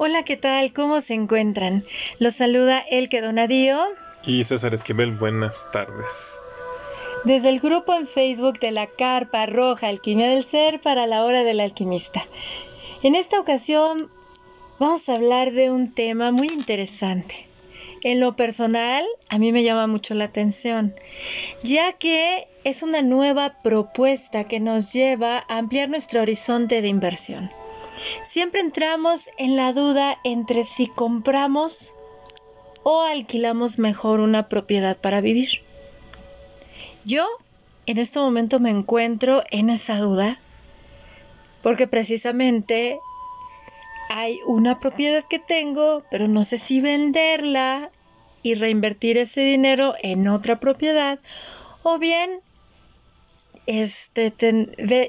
Hola, ¿qué tal? ¿Cómo se encuentran? Los saluda Elke Donadío. Y César Esquivel, buenas tardes. Desde el grupo en Facebook de la Carpa Roja Alquimia del Ser para la Hora del Alquimista. En esta ocasión vamos a hablar de un tema muy interesante. En lo personal, a mí me llama mucho la atención, ya que es una nueva propuesta que nos lleva a ampliar nuestro horizonte de inversión. Siempre entramos en la duda entre si compramos o alquilamos mejor una propiedad para vivir. Yo en este momento me encuentro en esa duda porque precisamente hay una propiedad que tengo, pero no sé si venderla y reinvertir ese dinero en otra propiedad o bien este,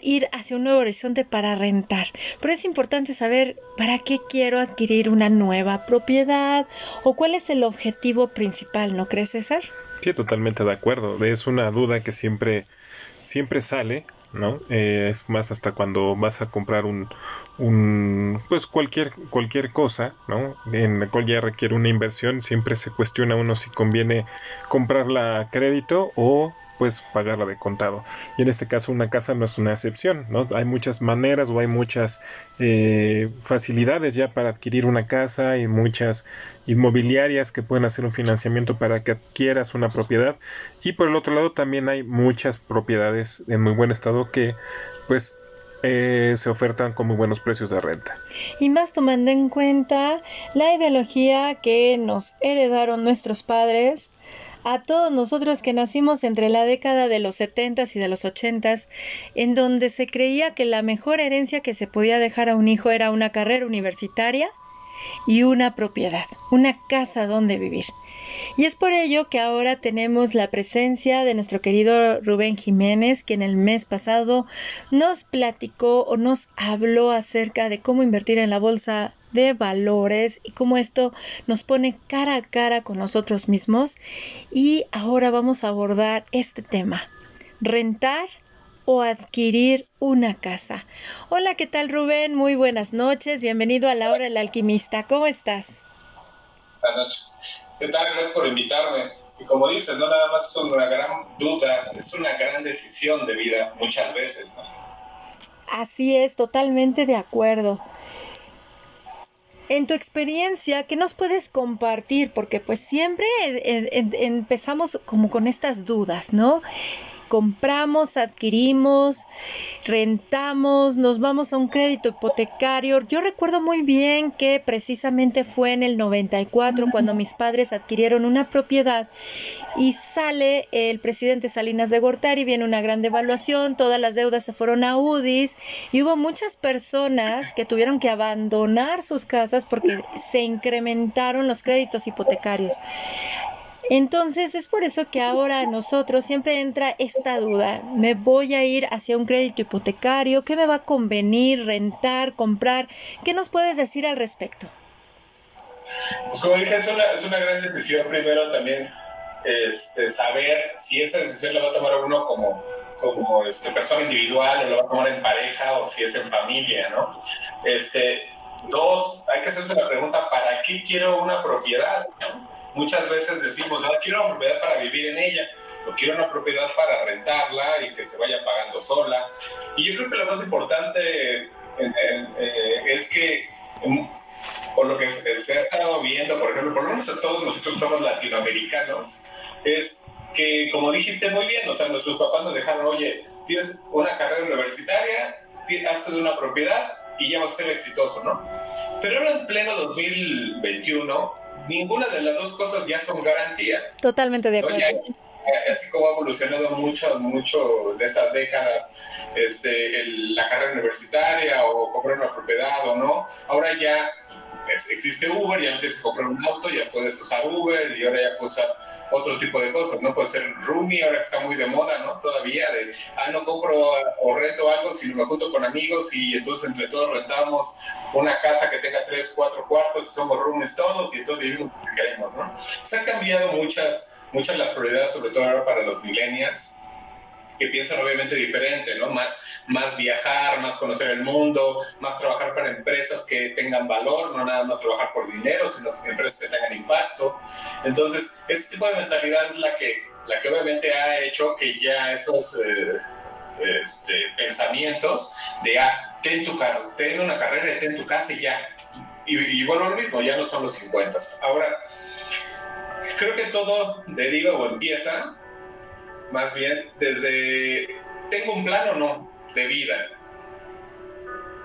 ir hacia un nuevo horizonte para rentar. Pero es importante saber para qué quiero adquirir una nueva propiedad o cuál es el objetivo principal, ¿no crees, César? Sí, totalmente de acuerdo. Es una duda que siempre, siempre sale, ¿no? Eh, es más hasta cuando vas a comprar un, un pues cualquier cualquier cosa, ¿no? En la cual ya requiere una inversión, siempre se cuestiona uno si conviene comprarla a crédito o pues pagarla de contado. Y en este caso una casa no es una excepción, ¿no? Hay muchas maneras o hay muchas eh, facilidades ya para adquirir una casa y muchas inmobiliarias que pueden hacer un financiamiento para que adquieras una propiedad. Y por el otro lado también hay muchas propiedades en muy buen estado que pues eh, se ofertan con muy buenos precios de renta. Y más tomando en cuenta la ideología que nos heredaron nuestros padres a todos nosotros que nacimos entre la década de los 70 y de los 80, en donde se creía que la mejor herencia que se podía dejar a un hijo era una carrera universitaria y una propiedad, una casa donde vivir. Y es por ello que ahora tenemos la presencia de nuestro querido Rubén Jiménez, quien el mes pasado nos platicó o nos habló acerca de cómo invertir en la bolsa de valores y cómo esto nos pone cara a cara con nosotros mismos. Y ahora vamos a abordar este tema, rentar o adquirir una casa. Hola, ¿qué tal Rubén? Muy buenas noches, bienvenido a la hora del alquimista. ¿Cómo estás? Buenas noches. ¿Qué tal? Gracias por invitarme. Y como dices, no nada más es una gran duda, es una gran decisión de vida muchas veces. Así es, totalmente de acuerdo. En tu experiencia, ¿qué nos puedes compartir? Porque pues siempre empezamos como con estas dudas, ¿no? Compramos, adquirimos, rentamos, nos vamos a un crédito hipotecario. Yo recuerdo muy bien que precisamente fue en el 94 cuando mis padres adquirieron una propiedad y sale el presidente Salinas de Gortari, viene una gran devaluación, todas las deudas se fueron a UDIs y hubo muchas personas que tuvieron que abandonar sus casas porque se incrementaron los créditos hipotecarios. Entonces es por eso que ahora nosotros siempre entra esta duda, ¿me voy a ir hacia un crédito hipotecario? ¿Qué me va a convenir rentar, comprar? ¿Qué nos puedes decir al respecto? Pues como dije, es una, es una gran decisión primero también este, saber si esa decisión la va a tomar uno como, como este, persona individual o la va a tomar en pareja o si es en familia, ¿no? Este, dos, hay que hacerse la pregunta, ¿para qué quiero una propiedad? Muchas veces decimos, no, quiero una propiedad para vivir en ella, o quiero una propiedad para rentarla y que se vaya pagando sola. Y yo creo que lo más importante eh, es que, mm, por lo que se, ha estado viendo, por ejemplo, por lo menos todos nosotros somos latinoamericanos, es que, como dijiste muy bien, o sea, nuestros papás nos dejaron, oye, tienes una carrera universitaria, hazte de una propiedad y ya vas a ser exitoso, ¿no? Pero ahora en pleno 2021, ninguna de las dos cosas ya son garantía. Totalmente de acuerdo. así como ha evolucionado mucho, mucho de estas décadas, este, la carrera universitaria o comprar una propiedad o no, ahora ya existe Uber, ya no tienes que comprar un auto, ya puedes usar Uber y ahora ya puedes usar otro tipo de cosas, ¿no? Puede ser roomie, ahora que está muy de moda, ¿no? Todavía de, ah, no compro o rento algo, sino me junto con amigos y entonces entre todos rentamos una casa que tenga tres, cuatro cuartos y somos roomies todos y entonces vivimos lo que queremos, ¿no? Se han cambiado muchas, muchas las prioridades, sobre todo ahora para los millennials. Que piensan obviamente diferente, ¿no? Más, más viajar, más conocer el mundo, más trabajar para empresas que tengan valor, no nada más trabajar por dinero, sino empresas que tengan impacto. Entonces, ese tipo de mentalidad es la que, la que obviamente ha hecho que ya esos eh, este, pensamientos de, ah, ten tu carro, ten una carrera ten tu casa y ya. Y, y bueno, lo mismo, ya no son los 50. Ahora, creo que todo deriva o empieza más bien desde, ¿tengo un plan o no de vida?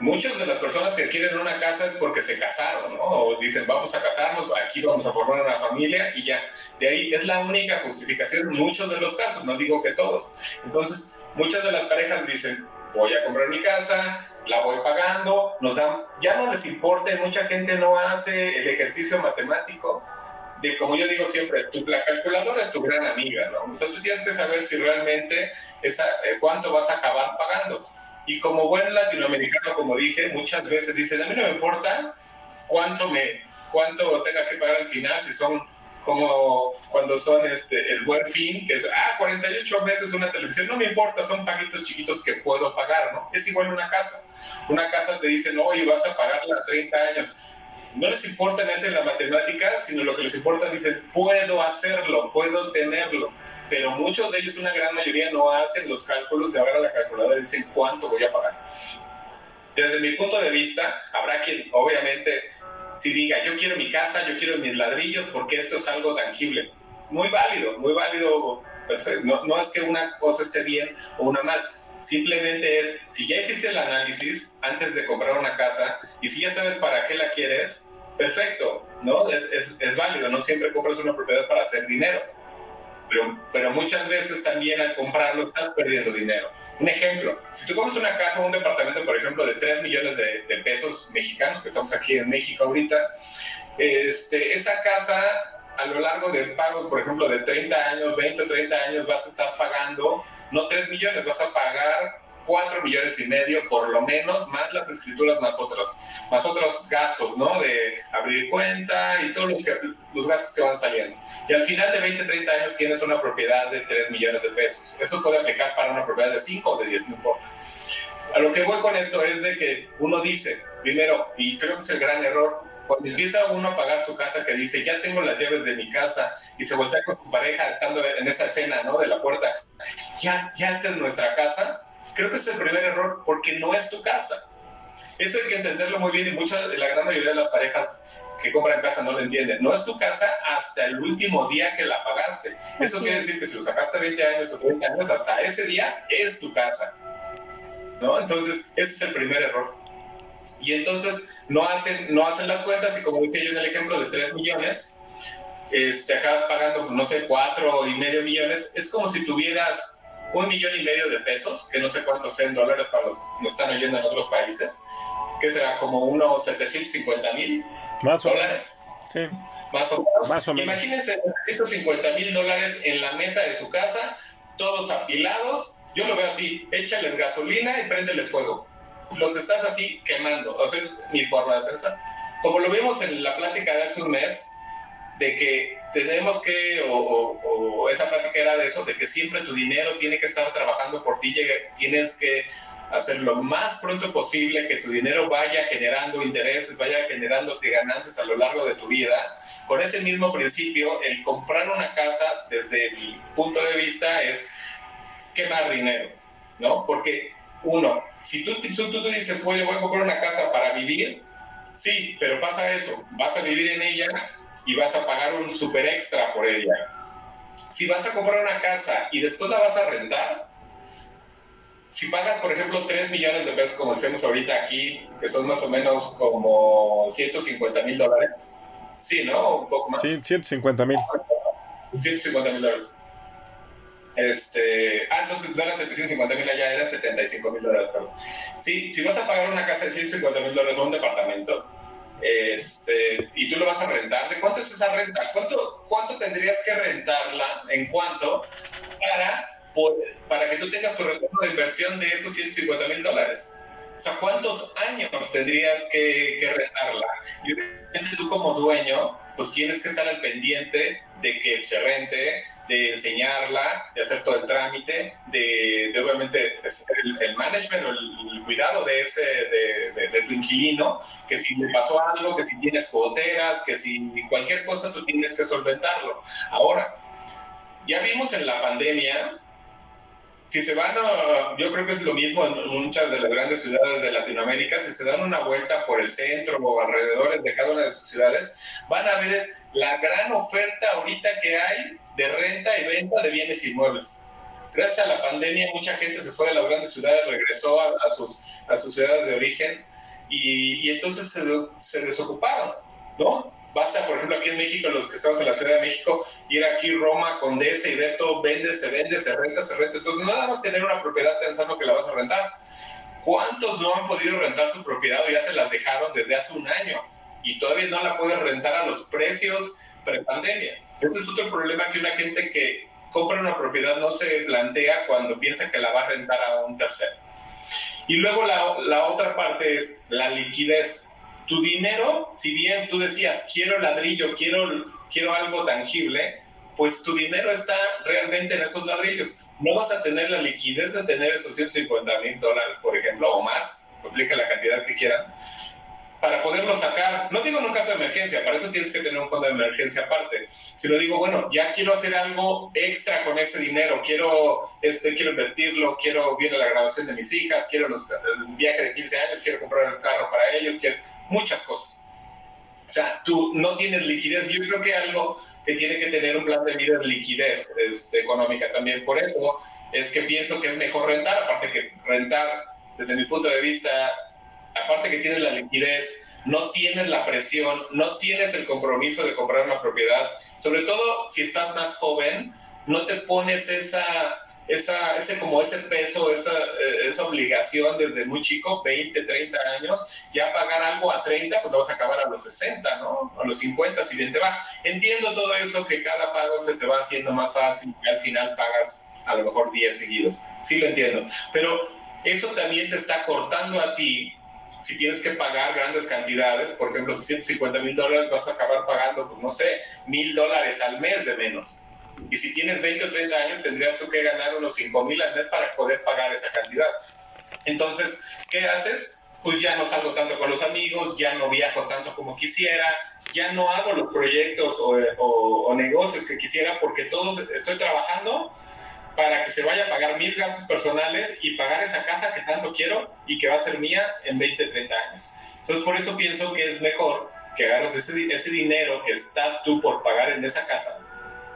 Muchas de las personas que quieren una casa es porque se casaron, ¿no? O dicen, vamos a casarnos, aquí vamos a formar una familia y ya. De ahí es la única justificación en muchos de los casos, no digo que todos. Entonces, muchas de las parejas dicen, voy a comprar mi casa, la voy pagando, nos dan, ya no les importa, mucha gente no hace el ejercicio matemático de, como yo digo siempre, tu, la calculadora es tu gran amiga, ¿no? Sea, tú tienes que saber si realmente esa, eh, cuánto vas a acabar pagando. Y como buen latinoamericano, como dije, muchas veces dicen, a mí no me importa cuánto me cuánto tenga que pagar al final, si son como cuando son este el buen fin, que es, ah, 48 meses una televisión, no me importa, son paguitos chiquitos que puedo pagar, ¿no? Es igual una casa. Una casa te dicen, oye, vas a pagarla a 30 años no les importa en la matemática, sino lo que les importa, dicen, puedo hacerlo, puedo tenerlo. Pero muchos de ellos, una gran mayoría, no hacen los cálculos de ahora la calculadora y dicen cuánto voy a pagar. Desde mi punto de vista, habrá quien, obviamente, si diga, yo quiero mi casa, yo quiero mis ladrillos, porque esto es algo tangible. Muy válido, muy válido. No, no es que una cosa esté bien o una mal, Simplemente es, si ya hiciste el análisis antes de comprar una casa y si ya sabes para qué la quieres, perfecto, ¿no? Es, es, válido, no siempre compras una propiedad para hacer dinero, pero, muchas veces también al comprarlo estás perdiendo dinero. Un ejemplo, si tú compras una casa o un departamento, por ejemplo, de 3 millones de, de, pesos mexicanos, que estamos aquí en México ahorita, este, esa casa a lo largo del pago, por ejemplo, de 30 años, 20 o 30 años, vas a estar pagando no 3 millones, vas a pagar 4 millones y medio por lo menos, más las escrituras, más otros, más otros gastos, ¿no? De abrir cuenta y todos los, los gastos que van saliendo. Y al final de 20, 30 años tienes una propiedad de 3 millones de pesos. Eso puede aplicar para una propiedad de 5 o de 10, no importa. A lo que voy con esto es de que uno dice, primero, y creo que es el gran error, cuando empieza uno a pagar su casa, que dice, ya tengo las llaves de mi casa, y se voltea con su pareja estando en esa escena, ¿no? De la puerta, ya, ya esta es nuestra casa, creo que es el primer error, porque no es tu casa. Eso hay que entenderlo muy bien y mucha, la gran mayoría de las parejas que compran casa no lo entienden. No es tu casa hasta el último día que la pagaste. Eso quiere decir que si lo sacaste 20 años o 30 años, hasta ese día es tu casa. ¿No? Entonces, ese es el primer error. Y entonces, no hacen, no hacen las cuentas y como decía yo en el ejemplo de 3 millones, este, acabas pagando, no sé, 4 y medio millones, es como si tuvieras un millón y medio de pesos, que no sé cuántos sean dólares para los que nos están oyendo en otros países, que será como unos 750 mil dólares. Sí. Más o menos. Más o menos. Imagínense 750 mil dólares en la mesa de su casa, todos apilados. Yo lo veo así, échales gasolina y préndeles fuego los estás así quemando. O sea, es mi forma de pensar. Como lo vimos en la plática de hace un mes, de que tenemos que, o, esa plática era de eso, de que siempre tu dinero tiene que estar trabajando por ti, tienes que hacer lo más pronto posible que tu dinero vaya generando intereses, vaya generando ganancias a lo largo de tu vida. Con ese mismo principio, el comprar una casa, desde mi punto de vista, es quemar dinero, ¿no? Porque uno, si tú, tú, tú dices, voy a comprar una casa para vivir, sí, pero pasa eso, vas a vivir en ella y vas a pagar un super extra por ella. Si vas a comprar una casa y después la vas a rentar, si pagas, por ejemplo, 3 millones de pesos, como decimos ahorita aquí, que son más o menos como 150 mil dólares, sí, ¿no? Un poco más. Sí, 150 mil. 150 mil dólares. Este, ah, entonces no eran 750 mil allá, eran 75 mil dólares. Sí, si vas a pagar una casa de 150 mil dólares o un departamento, este, y tú lo vas a rentar, ¿de cuánto es esa renta? ¿Cuánto, cuánto tendrías que rentarla en cuánto para, para que tú tengas tu retorno de inversión de esos 150 mil dólares? O sea, ¿cuántos años tendrías que, que rentarla? Y tú como dueño pues tienes que estar al pendiente de que se rente, de enseñarla, de hacer todo el trámite, de, obviamente pues, el, management o el, cuidado de ese de, de, tu inquilino, que si le pasó algo, que si tienes goteras, que si cualquier cosa tú tienes que solventarlo. Ahora, ya vimos en la pandemia si se van a, yo creo que es lo mismo en muchas de las grandes ciudades de Latinoamérica, si se dan una vuelta por el centro o alrededor de cada una de sus ciudades, van a ver la gran oferta ahorita que hay de renta y venta de bienes inmuebles. Gracias a la pandemia mucha gente se fue de las grandes ciudades, regresó a, sus, ciudades de origen y, entonces se desocuparon, ¿no? Basta, por ejemplo, aquí en México, los que estamos en la Ciudad de México, ir aquí Roma, Condesa y ver todo, vende, se vende, se renta, se renta. Entonces, nada más tener una propiedad pensando que la vas a rentar. ¿Cuántos no han podido rentar su propiedad o ya se las dejaron desde hace un año y todavía no la pueden rentar a los precios pre-pandemia? Ese es otro problema que una gente que compra una propiedad no se plantea cuando piensa que la va a rentar a un tercero. Y luego la, la otra parte es la liquidez tu dinero, si bien tú decías, quiero ladrillo, quiero, quiero algo tangible, pues tu dinero está realmente en esos ladrillos. No vas a tener la liquidez de tener esos 150 mil dólares, por ejemplo, o más, aplica la cantidad que quieran, para poderlo sacar. No digo en un caso de emergencia, para eso tienes que tener un fondo de emergencia aparte. Si lo digo, bueno, ya quiero hacer algo extra con ese dinero, quiero, este, quiero invertirlo, quiero, viene la graduación de mis hijas, quiero los, viaje de 15 años, quiero comprar el carro para ellos, quiero muchas cosas. O sea, tú no tienes liquidez. Yo creo que algo que tiene que tener un plan de vida es liquidez este, económica también. Por eso es que pienso que es mejor rentar, aparte que rentar, desde mi punto de vista, aparte que tienes la liquidez, no tienes la presión, no tienes el compromiso de comprar una propiedad. Sobre todo si estás más joven, no te pones esa ese como ese peso, esa, eh, esa obligación desde muy chico, 20, 30 años, ya pagar algo a 30, pues lo vas a acabar a los 60, ¿no? A los 50, si bien te va. Entiendo todo eso, que cada pago se te va haciendo más fácil y al final pagas a lo mejor 10 seguidos. Sí lo entiendo. Pero eso también te está cortando a ti si tienes que pagar grandes cantidades, por ejemplo, 150 mil dólares, vas a acabar pagando, pues no sé, mil dólares al mes de menos. Y si tienes 20 o 30 años, tendrías tú que ganar unos 5 mil al mes para poder pagar esa cantidad. Entonces, ¿qué haces? Pues ya no salgo tanto con los amigos, ya no viajo tanto como quisiera, ya no hago los proyectos o, negocios que quisiera porque todos estoy trabajando para que se vaya a pagar mis gastos personales y pagar esa casa que tanto quiero y que va a ser mía en 20, 30 años. Entonces, por eso pienso que es mejor que agarres ese, ese dinero que estás tú por pagar en esa casa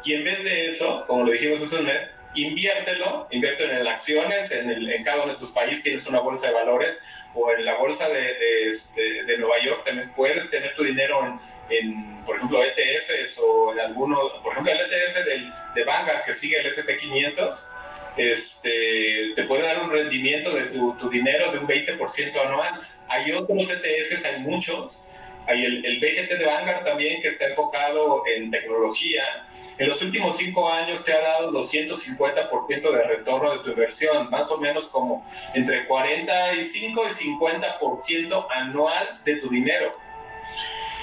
y en vez de eso, como lo dijimos hace un mes, inviértelo, inviértelo en acciones, en, el, en cada uno de tus países tienes una bolsa de valores o en la bolsa de, de, este, de Nueva York también puedes tener tu dinero en, por ejemplo, ETFs o en alguno, por ejemplo, el ETF del, de Vanguard que sigue el S&P500, este, te puede dar un rendimiento de tu, tu dinero de un 20% anual. Hay otros ETFs, hay muchos, hay el, el BGT de Vanguard también que está enfocado en tecnología, en los últimos cinco años te ha dado 250% de retorno de tu inversión, más o menos como entre 45 y 50% anual de tu dinero.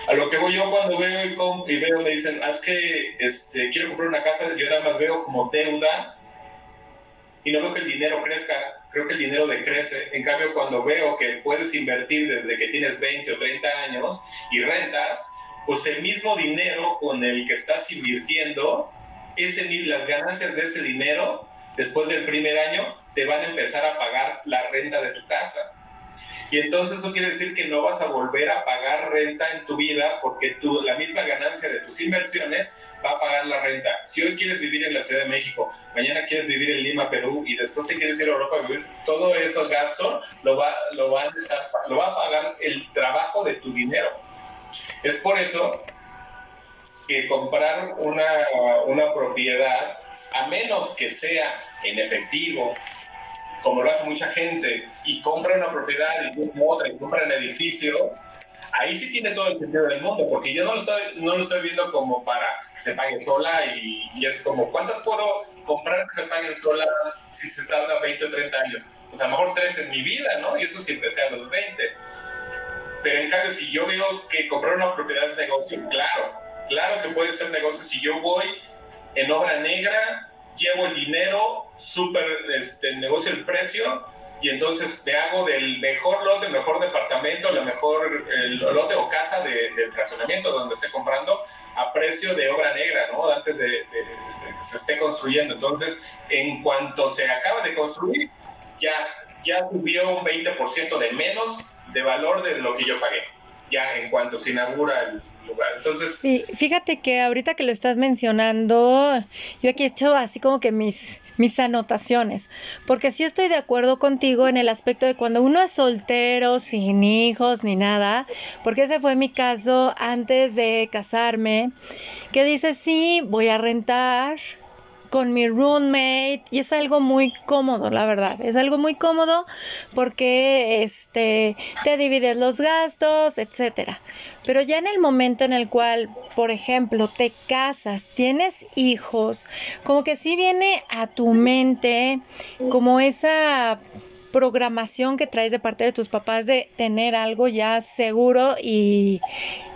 A lo que voy yo cuando veo y, veo, me dicen, es que este, quiero comprar una casa, yo nada más veo como deuda y no veo que el dinero crezca, creo que el dinero decrece. En cambio, cuando veo que puedes invertir desde que tienes 20 o 30 años y rentas, pues el mismo dinero con el que estás invirtiendo, las ganancias de ese dinero, después del primer año, te van a empezar a pagar la renta de tu casa. Y entonces eso quiere decir que no vas a volver a pagar renta en tu vida porque tú, la misma ganancia de tus inversiones va a pagar la renta. Si hoy quieres vivir en la Ciudad de México, mañana quieres vivir en Lima, Perú y después te quieres ir a Europa a vivir, todo eso gasto lo va, a, lo va a pagar el trabajo de tu dinero. Es por eso que comprar una, una propiedad, a menos que sea en efectivo, como lo hace mucha gente, y compra una propiedad y otra y compra un edificio, ahí sí tiene todo el sentido del mundo, porque yo no lo estoy, no lo estoy viendo como para que se pague sola y, es como, ¿cuántas puedo comprar que se paguen solas si se tarda 20 o 30 años? Pues a lo mejor tres en mi vida, ¿no? Y eso si empecé los 20. Pero en cambio, si yo veo que comprar una propiedad es negocio, claro, Claro que puede ser negocio si yo voy en obra negra, llevo el dinero, super este, negocio el precio y entonces te hago del mejor lote, mejor departamento, la mejor el lote o casa de, de fraccionamiento donde esté comprando a precio de obra negra, ¿no? Antes de, de, que se esté construyendo. Entonces, en cuanto se acaba de construir, ya, ya subió un 20% de menos de valor de lo que yo pagué, ya en cuanto se inaugura el, lugar. Entonces, fíjate que ahorita que lo estás mencionando, yo aquí he hecho así como que mis mis anotaciones, porque sí estoy de acuerdo contigo en el aspecto de cuando uno es soltero, sin hijos ni nada, porque ese fue mi caso antes de casarme, que dice, sí, voy a rentar con mi roommate y es algo muy cómodo, la verdad. Es algo muy cómodo porque este te divides los gastos, etcétera. Pero ya en el momento en el cual, por ejemplo, te casas, tienes hijos, como que sí viene a tu mente como esa programación que traes de parte de tus papás de tener algo ya seguro y,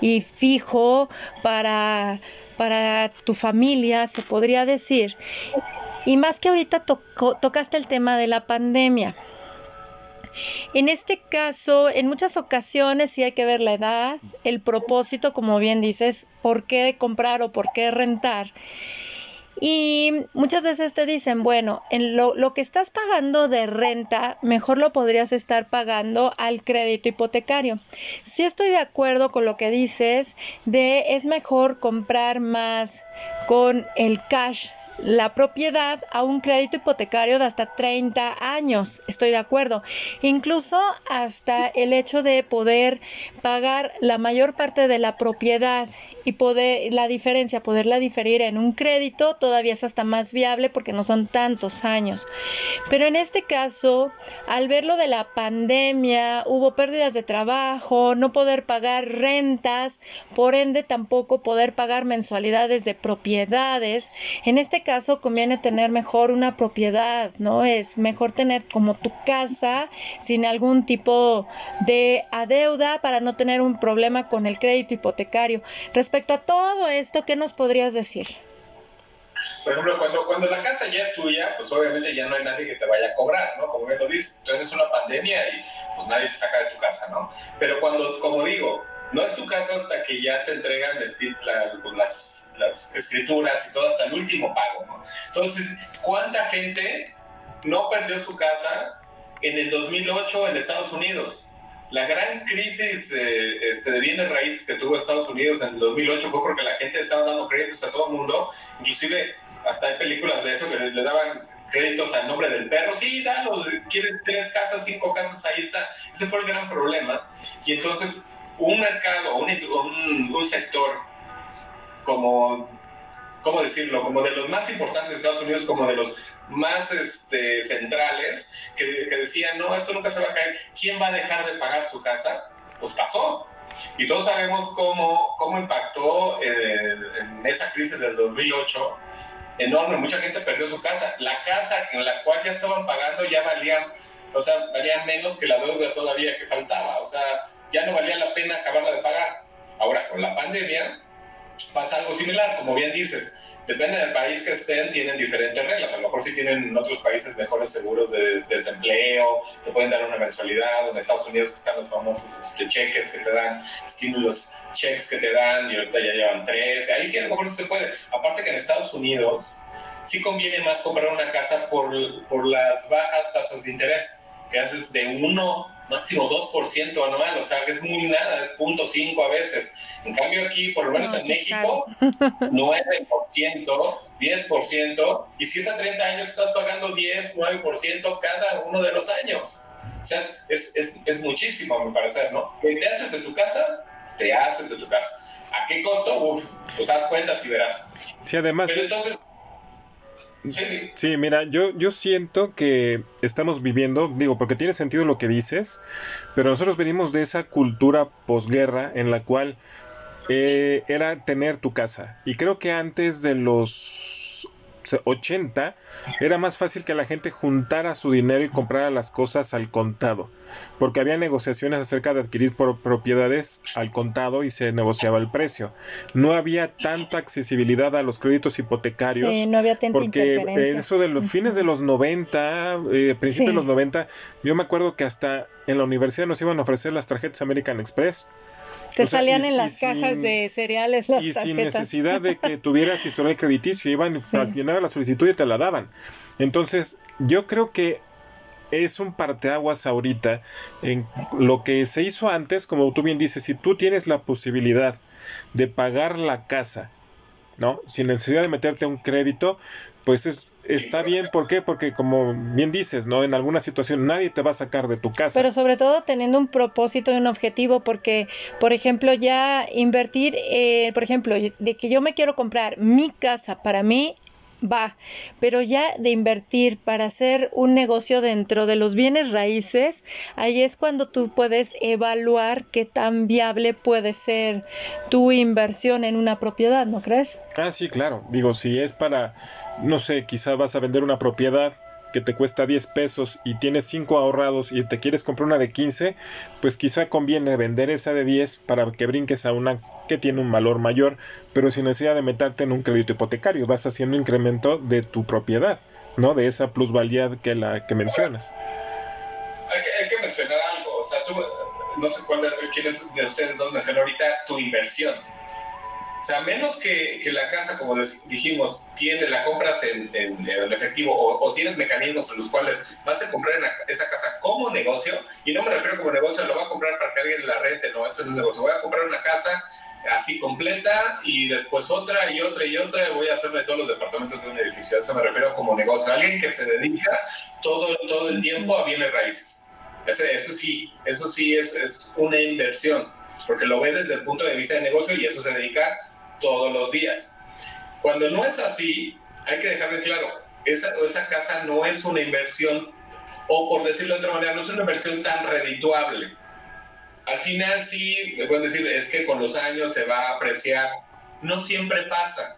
y fijo para, para tu familia, se podría decir. Y más que ahorita tocaste el tema de la pandemia. En este caso, en muchas ocasiones sí hay que ver la edad, el propósito, como bien dices, por qué comprar o por qué rentar. Y muchas veces te dicen, bueno, en lo, lo, que estás pagando de renta, mejor lo podrías estar pagando al crédito hipotecario. Sí estoy de acuerdo con lo que dices de es mejor comprar más con el cash la propiedad a un crédito hipotecario de hasta 30 años. Estoy de acuerdo. Incluso hasta el hecho de poder pagar la mayor parte de la propiedad y poder la diferencia, poderla diferir en un crédito, todavía es hasta más viable porque no son tantos años. Pero en este caso, al ver lo de la pandemia, hubo pérdidas de trabajo, no poder pagar rentas, por ende tampoco poder pagar mensualidades de propiedades. En este caso conviene tener mejor una propiedad, ¿no? Es mejor tener como tu casa sin algún tipo de adeuda para no tener un problema con el crédito hipotecario. Respecto a todo esto, ¿qué nos podrías decir? Por ejemplo, cuando, cuando la casa ya es tuya, pues obviamente ya no hay nadie que te vaya a cobrar, ¿no? Como bien lo dices, tú eres una pandemia y pues nadie te saca de tu casa, ¿no? Pero cuando, como digo, no es tu casa hasta que ya te entregan el pues, las, las escrituras y todo hasta el último pago, ¿no? Entonces, ¿cuánta gente no perdió su casa en el 2008 en Estados Unidos? La gran crisis este, de bienes raíces que tuvo Estados Unidos en el 2008 fue porque la gente estaba dando créditos a todo el mundo, inclusive hasta hay películas de eso que le, daban créditos al nombre del perro, sí, dalo, quieren tres casas, cinco casas, ahí está. Ese fue el gran problema. Y entonces un mercado, un, un, un sector como, ¿cómo decirlo? Como de los más importantes de Estados Unidos, como de los más este, centrales, que, decían, no, esto nunca se va a caer, ¿quién va a dejar de pagar su casa? Pues pasó. Y todos sabemos cómo, cómo impactó eh, en esa crisis del 2008 enorme, mucha gente perdió su casa. La casa en la cual ya estaban pagando ya valía, o sea, valía menos que la deuda todavía que faltaba. O sea, ya no valía la pena acabarla de pagar. Ahora, con la pandemia pasa algo similar, como bien dices depende del país que estén, tienen diferentes reglas. A lo mejor si tienen en otros países mejores seguros de, desempleo, te pueden dar una mensualidad. En Estados Unidos están los famosos este, cheques que te dan, estímulos, cheques que te dan, y ahorita ya llevan tres. Ahí sí a lo mejor se puede. Aparte que en Estados Unidos sí conviene más comprar una casa por, por las bajas tasas de interés, que haces de 1, máximo 2% anual, o sea que es muy nada, es 0.5 a veces en cambio aquí, por lo menos en México, 9%, 10%, y si es a 30 años estás pagando 10, 9% cada uno de los años. O sea, es, es, es muchísimo, a mi parecer, ¿no? ¿Qué te haces de tu casa? Te haces de tu casa. ¿A qué costo? Uf, pues haz cuentas y verás. Sí, además... Pero entonces... Sí. sí. mira, yo, yo siento que estamos viviendo, digo, porque tiene sentido lo que dices, pero nosotros venimos de esa cultura posguerra en la cual eh, era tener tu casa. Y creo que antes de los 80 era más fácil que la gente juntara su dinero y comprara las cosas al contado, porque había negociaciones acerca de adquirir propiedades al contado y se negociaba el precio. No había tanta accesibilidad a los créditos hipotecarios, no había tanta porque eso de los fines de los 90, eh, principios de los 90, yo me acuerdo que hasta en la universidad nos iban a ofrecer las tarjetas American Express te salían en las cajas de cereales las Y sin necesidad de que tuvieras historial crediticio, iban, sí. llenaba la solicitud y te la daban. Entonces, yo creo que es un parteaguas ahorita en lo que se hizo antes, como tú bien dices, si tú tienes la posibilidad de pagar la casa, ¿no? Sin necesidad de meterte un crédito, pues es está bien, ¿por qué? Porque como bien dices, ¿no? En alguna situación nadie te va a sacar de tu casa. Pero sobre todo teniendo un propósito y un objetivo, porque, por ejemplo, ya invertir, eh, por ejemplo, de que yo me quiero comprar mi casa para mí, va, pero ya de invertir para hacer un negocio dentro de los bienes raíces, ahí es cuando tú puedes evaluar qué tan viable puede ser tu inversión en una propiedad, ¿no crees? Ah, sí, claro. Digo, si es para, no sé, quizá vas a vender una propiedad que te cuesta 10 pesos y tienes 5 ahorrados y te quieres comprar una de 15, pues quizá conviene vender esa de 10 para que brinques a una que tiene un valor mayor, pero sin necesidad de meterte en un crédito hipotecario, vas haciendo incremento de tu propiedad, ¿no? De esa plusvalía que la que mencionas. Hay que, mencionar algo, o sea, tú, no sé cuál de, quién de ustedes dos mencionó ahorita tu inversión o sea, menos que, la casa, como dijimos, tiene, la compras en, efectivo o, tienes mecanismos en los cuales vas a comprar esa casa como negocio, y no me refiero como negocio, lo voy a comprar para que alguien la rente, no, eso es un negocio. Voy a comprar una casa así completa y después otra y otra y otra y voy a hacerme todos los departamentos de un edificio. eso me refiero como negocio. Alguien que se dedica todo, todo el tiempo a bienes raíces. Eso, eso sí, eso sí es, es una inversión, porque lo ve desde el punto de vista de negocio y eso se dedica todos los días. Cuando no es así, hay que dejarle claro, esa, esa casa no es una inversión, o por decirlo de otra manera, no es una inversión tan redituable. Al final sí, me pueden decir, es que con los años se va a apreciar. No siempre pasa.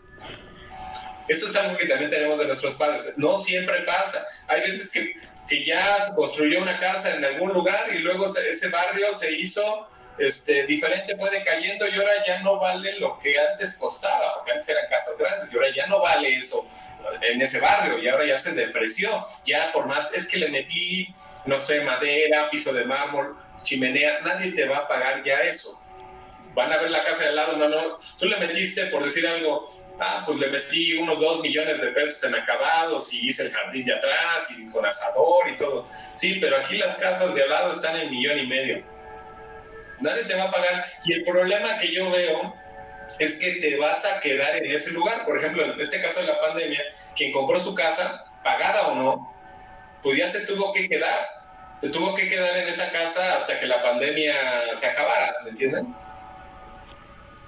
Eso es algo que también tenemos de nuestros padres. No siempre pasa. Hay veces que, que ya se construyó una casa en algún lugar y luego ese barrio se hizo este, diferente puede cayendo y ahora ya no vale lo que antes costaba, porque antes eran casas grandes y ahora ya no vale eso en ese barrio y ahora ya se depreció, ya por más, es que le metí, no sé, madera, piso de mármol, chimenea, nadie te va a pagar ya eso. Van a ver la casa de al lado, no, no, tú le metiste, por decir algo, ah, pues le metí unos dos millones de pesos en acabados y hice el jardín de atrás y con asador y todo. Sí, pero aquí las casas de al lado están en millón y medio nadie te va a pagar. Y el problema que yo veo es que te vas a quedar en ese lugar. Por ejemplo, en este caso de la pandemia, quien compró su casa, pagada o no, pues ya se tuvo que quedar. Se tuvo que quedar en esa casa hasta que la pandemia se acabara, ¿me entienden?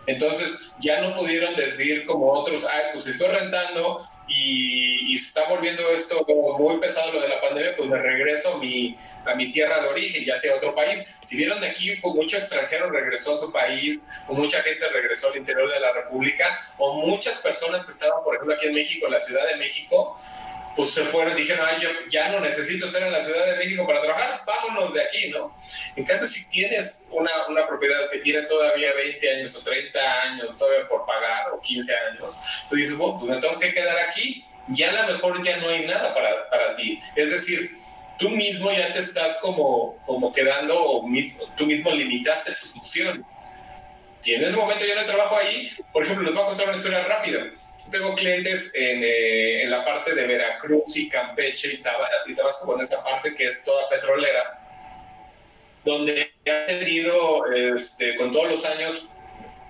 Entonces ya no pudieron decir como otros, ay, pues estoy rentando y, se está volviendo esto muy pesado lo de la pandemia, pues me regreso mi, a mi tierra de origen, ya sea otro país. Si vieron de aquí, fue mucho extranjero regresó a su país, o mucha gente regresó al interior de la República, o muchas personas que estaban, por ejemplo, aquí en México, en la Ciudad de México, pues se fueron y dijeron, ay, yo ya no necesito estar en la Ciudad de México para trabajar, vámonos de aquí, ¿no? En cambio, si tienes una, una propiedad que tienes todavía 20 años o 30 años todavía por pagar, o 15 años, tú dices, bueno, pues me tengo que quedar aquí, ya a lo mejor ya no hay nada para, para ti. Es decir, tú mismo ya te estás como, como quedando, o tú mismo limitaste tus opciones. Y en ese momento ya no trabajo ahí, por ejemplo, les voy a contar una historia rápida tengo clientes eh, en, la parte de Veracruz y Campeche y, Tabasco, en esa parte que es toda petrolera, donde han tenido este, con todos los años,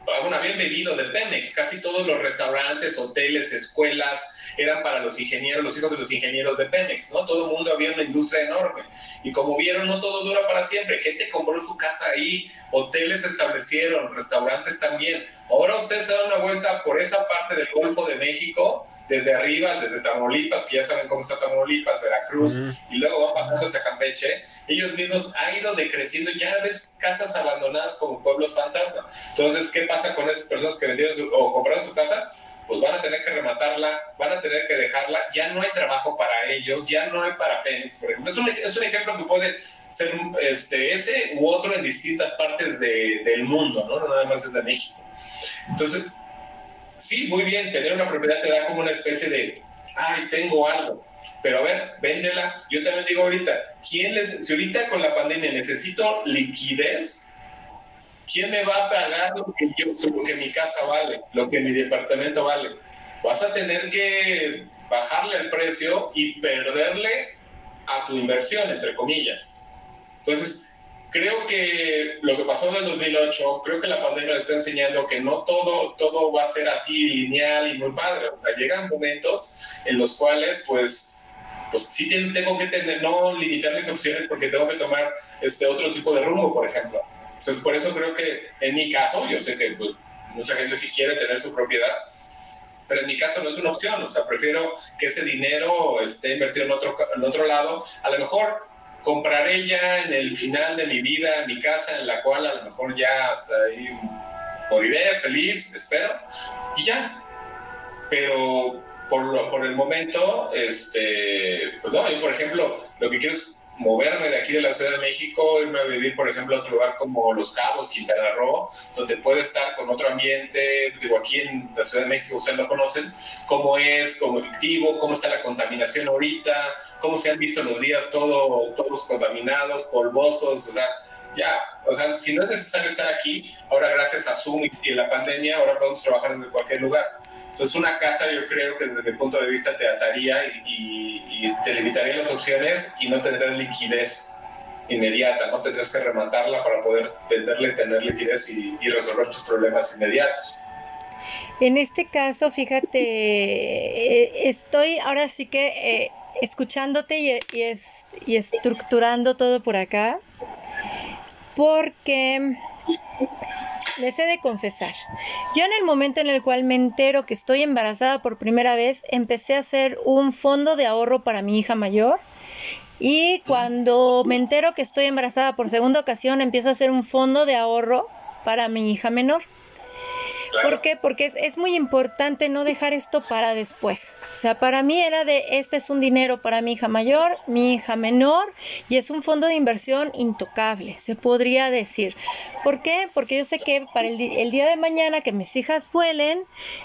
bueno, habían bebido de Pemex, casi todos los restaurantes, hoteles, escuelas, eran para los ingenieros, los hijos de los ingenieros de Pemex, ¿no? Todo el mundo había una industria enorme. Y como vieron, no todo dura para siempre. Gente compró su casa ahí, hoteles establecieron, restaurantes también. Ahora usted se da una vuelta por esa parte del Golfo de México, desde arriba, desde Tamaulipas, que ya saben cómo está Tamaulipas, Veracruz, y luego van pasando hacia Campeche, ellos mismos han ido decreciendo, ya ves casas abandonadas como pueblos fantasma. Entonces, ¿qué pasa con esas personas que vendieron o compraron su casa? pues van a tener que rematarla, van a tener que dejarla, ya no hay trabajo para ellos, ya no hay para Pemex, por ejemplo. Es un, es un ejemplo que puede ser este, ese u otro en distintas partes del mundo, ¿no? No nada más desde México. Entonces, sí, muy bien, tener una propiedad te da como una especie de, ay, tengo algo, pero a ver, véndela. Yo también digo ahorita, ¿quién les, si ahorita con la pandemia necesito liquidez, ¿quién me va a pagar lo que, yo, lo que mi casa vale, lo que mi departamento vale? Vas a tener que bajarle el precio y perderle a tu inversión, entre comillas. Entonces, creo que lo que pasó en el 2008, creo que la pandemia está enseñando que no todo, todo va a ser así lineal y muy padre. O sea, llegan momentos en los cuales, pues, pues sí tengo que tener, no limitar mis opciones porque tengo que tomar este otro tipo de rumbo, por ejemplo. Entonces, por eso creo que en mi caso, yo sé que pues, mucha gente sí quiere tener su propiedad, pero en mi caso no es una opción. O sea, prefiero que ese dinero esté invertido en otro, en otro lado. A lo mejor compraré ya en el final de mi vida mi casa en la cual a lo mejor ya hasta ahí moriré feliz, espero, y ya. Pero por, lo, por el momento, este, pues no, yo por ejemplo, lo que quiero es moverme de aquí de la Ciudad de México, irme a vivir, por ejemplo, a otro lugar como Los Cabos, Quintana Roo, donde puede estar con otro ambiente, digo, aquí en la Ciudad de México ustedes lo conocen, cómo es, cómo efectivo, cómo está la contaminación ahorita, cómo se han visto los días todo, todos contaminados, polvosos, o sea, ya, o sea, si no es necesario estar aquí, ahora gracias a Zoom y la pandemia, ahora podemos trabajar desde cualquier lugar. Entonces una casa yo creo que desde mi punto de vista te ataría y, te limitaría las opciones y no tendrás liquidez inmediata, no tendrás que rematarla para poder venderla y tener liquidez y, resolver tus problemas inmediatos. En este caso, fíjate, eh, estoy ahora sí que eh, escuchándote y, y estructurando todo por acá, porque les he de confesar, yo en el momento en el cual me entero que estoy embarazada por primera vez, empecé a hacer un fondo de ahorro para mi hija mayor. Y cuando me entero que estoy embarazada por segunda ocasión, empiezo a hacer un fondo de ahorro para mi hija menor. ¿Por qué? Porque es, muy importante no dejar esto para después. O sea, para mí era de, este es un dinero para mi hija mayor, mi hija menor, y es un fondo de inversión intocable, se podría decir. ¿Por qué? Porque yo sé que para el, día de mañana que mis hijas vuelen,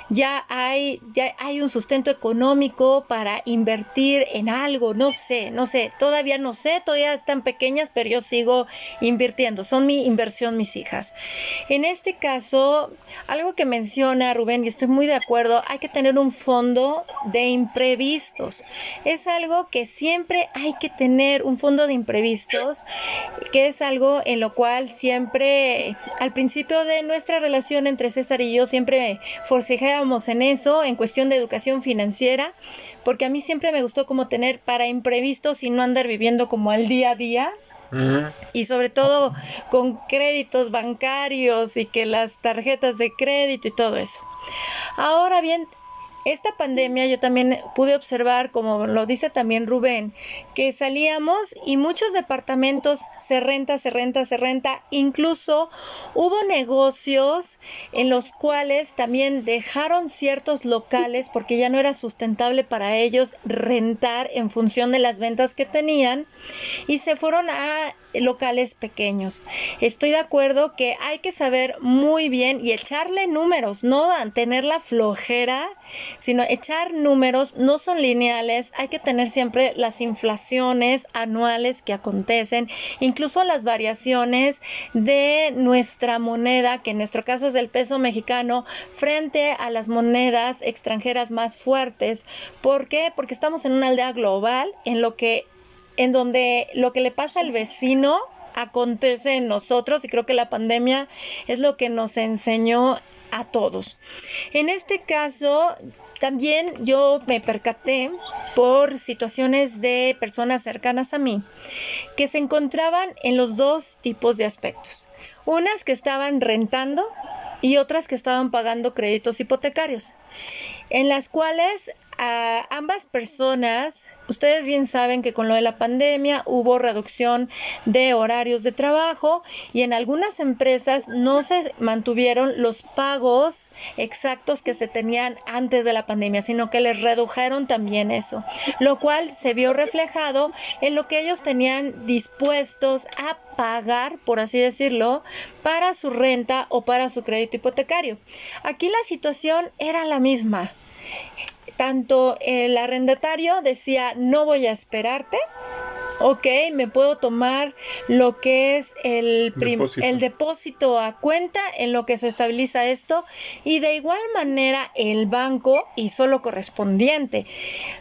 ya hay, ya hay un sustento económico para invertir en algo, no sé, no sé, todavía no sé, todavía están pequeñas, pero yo sigo invirtiendo, son mi inversión mis hijas. En este caso, algo que menciona Rubén, y estoy muy de acuerdo, hay que tener un fondo de imprevistos. Es algo que siempre hay que tener un fondo de imprevistos, que es algo en lo cual siempre, al principio de nuestra relación entre César y yo, siempre forcejábamos en eso, en cuestión de educación financiera, porque a mí siempre me gustó como tener para imprevistos y no andar viviendo como al día a día, y sobre todo con créditos bancarios y que las tarjetas de crédito y todo eso. Ahora bien, esta pandemia yo también pude observar, como lo dice también Rubén, que salíamos y muchos departamentos se renta, se renta, se renta. Incluso hubo negocios en los cuales también dejaron ciertos locales porque ya no era sustentable para ellos rentar en función de las ventas que tenían y se fueron a locales pequeños. Estoy de acuerdo que hay que saber muy bien y echarle números, no tener la flojera, sino echar números, no son lineales, hay que tener siempre las inflaciones anuales que acontecen, incluso las variaciones de nuestra moneda, que en nuestro caso es el peso mexicano, frente a las monedas extranjeras más fuertes. ¿Por qué? Porque estamos en una aldea global en lo que en donde lo que le pasa al vecino acontece en nosotros y creo que la pandemia es lo que nos enseñó a todos. En este caso, también yo me percaté por situaciones de personas cercanas a mí que se encontraban en los dos tipos de aspectos. Unas que estaban rentando y otras que estaban pagando créditos hipotecarios, en las cuales a ambas personas, ustedes bien saben que con lo de la pandemia hubo reducción de horarios de trabajo y en algunas empresas no se mantuvieron los pagos exactos que se tenían antes de la pandemia, sino que les redujeron también eso, lo cual se vio reflejado en lo que ellos tenían dispuestos a pagar, por así decirlo, para su renta o para su crédito hipotecario. Aquí la situación era la misma tanto el arrendatario decía, no voy a esperarte, ok, me puedo tomar lo que es el, depósito. el depósito a cuenta en lo que se estabiliza esto y de igual manera el banco hizo lo correspondiente.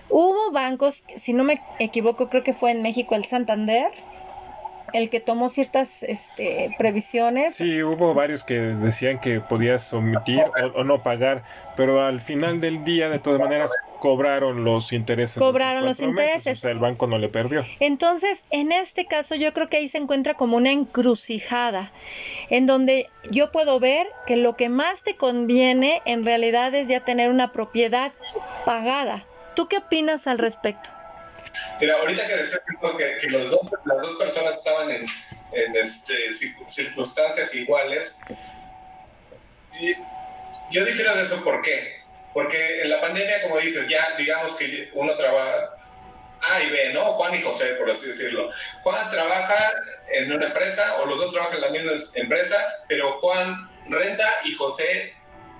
Hubo bancos, si no me equivoco, creo que fue en México el Santander, el que tomó ciertas este, previsiones. Sí, hubo varios que decían que podías omitir o, no pagar, pero al final del día, de todas maneras, cobraron los intereses. Cobraron los intereses. o sea, el banco no le perdió. Entonces, en este caso, yo creo que ahí se encuentra como una encrucijada, en donde yo puedo ver que lo que más te conviene en realidad es ya tener una propiedad pagada. ¿Tú qué opinas al respecto? Mira, ahorita que decías que, que los dos, las dos personas estaban en, en este, circunstancias iguales, yo difiero de eso, ¿por qué? Porque en la pandemia, como dices, ya digamos que uno trabaja A y B, ¿no? Juan y José, por así decirlo. Juan trabaja en una empresa, o los dos trabajan en la misma empresa, pero Juan renta y José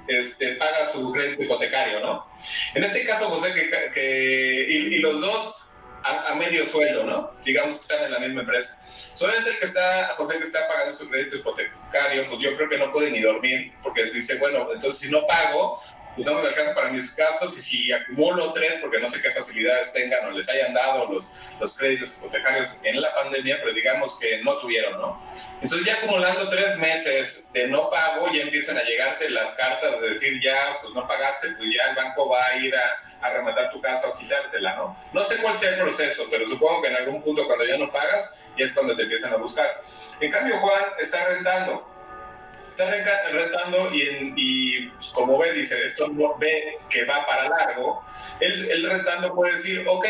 este, paga su crédito hipotecario, ¿no? En este caso, José, que, que y, los dos a, medio sueldo, ¿no? Digamos que están en la misma empresa. Solamente el que está, José que está pagando su crédito hipotecario, pues yo creo que no puede ni dormir, porque dice, bueno, entonces si no pago, no me alcanza para mis gastos y si acumulo tres, porque no sé qué facilidades tengan o les hayan dado los, los créditos hipotecarios en la pandemia, pero digamos que no tuvieron, ¿no? Entonces ya acumulando tres meses de no pago, ya empiezan a llegarte las cartas de decir ya, pues no pagaste, pues ya el banco va a ir a, a rematar tu casa o quitártela, ¿no? No sé cuál sea el proceso, pero supongo que en algún punto cuando ya no pagas, ya es cuando te empiezan a buscar. En cambio, Juan está rentando está rentando y, pues, como ve, dice, esto ve que va para largo, él, rentando puede decir, ok,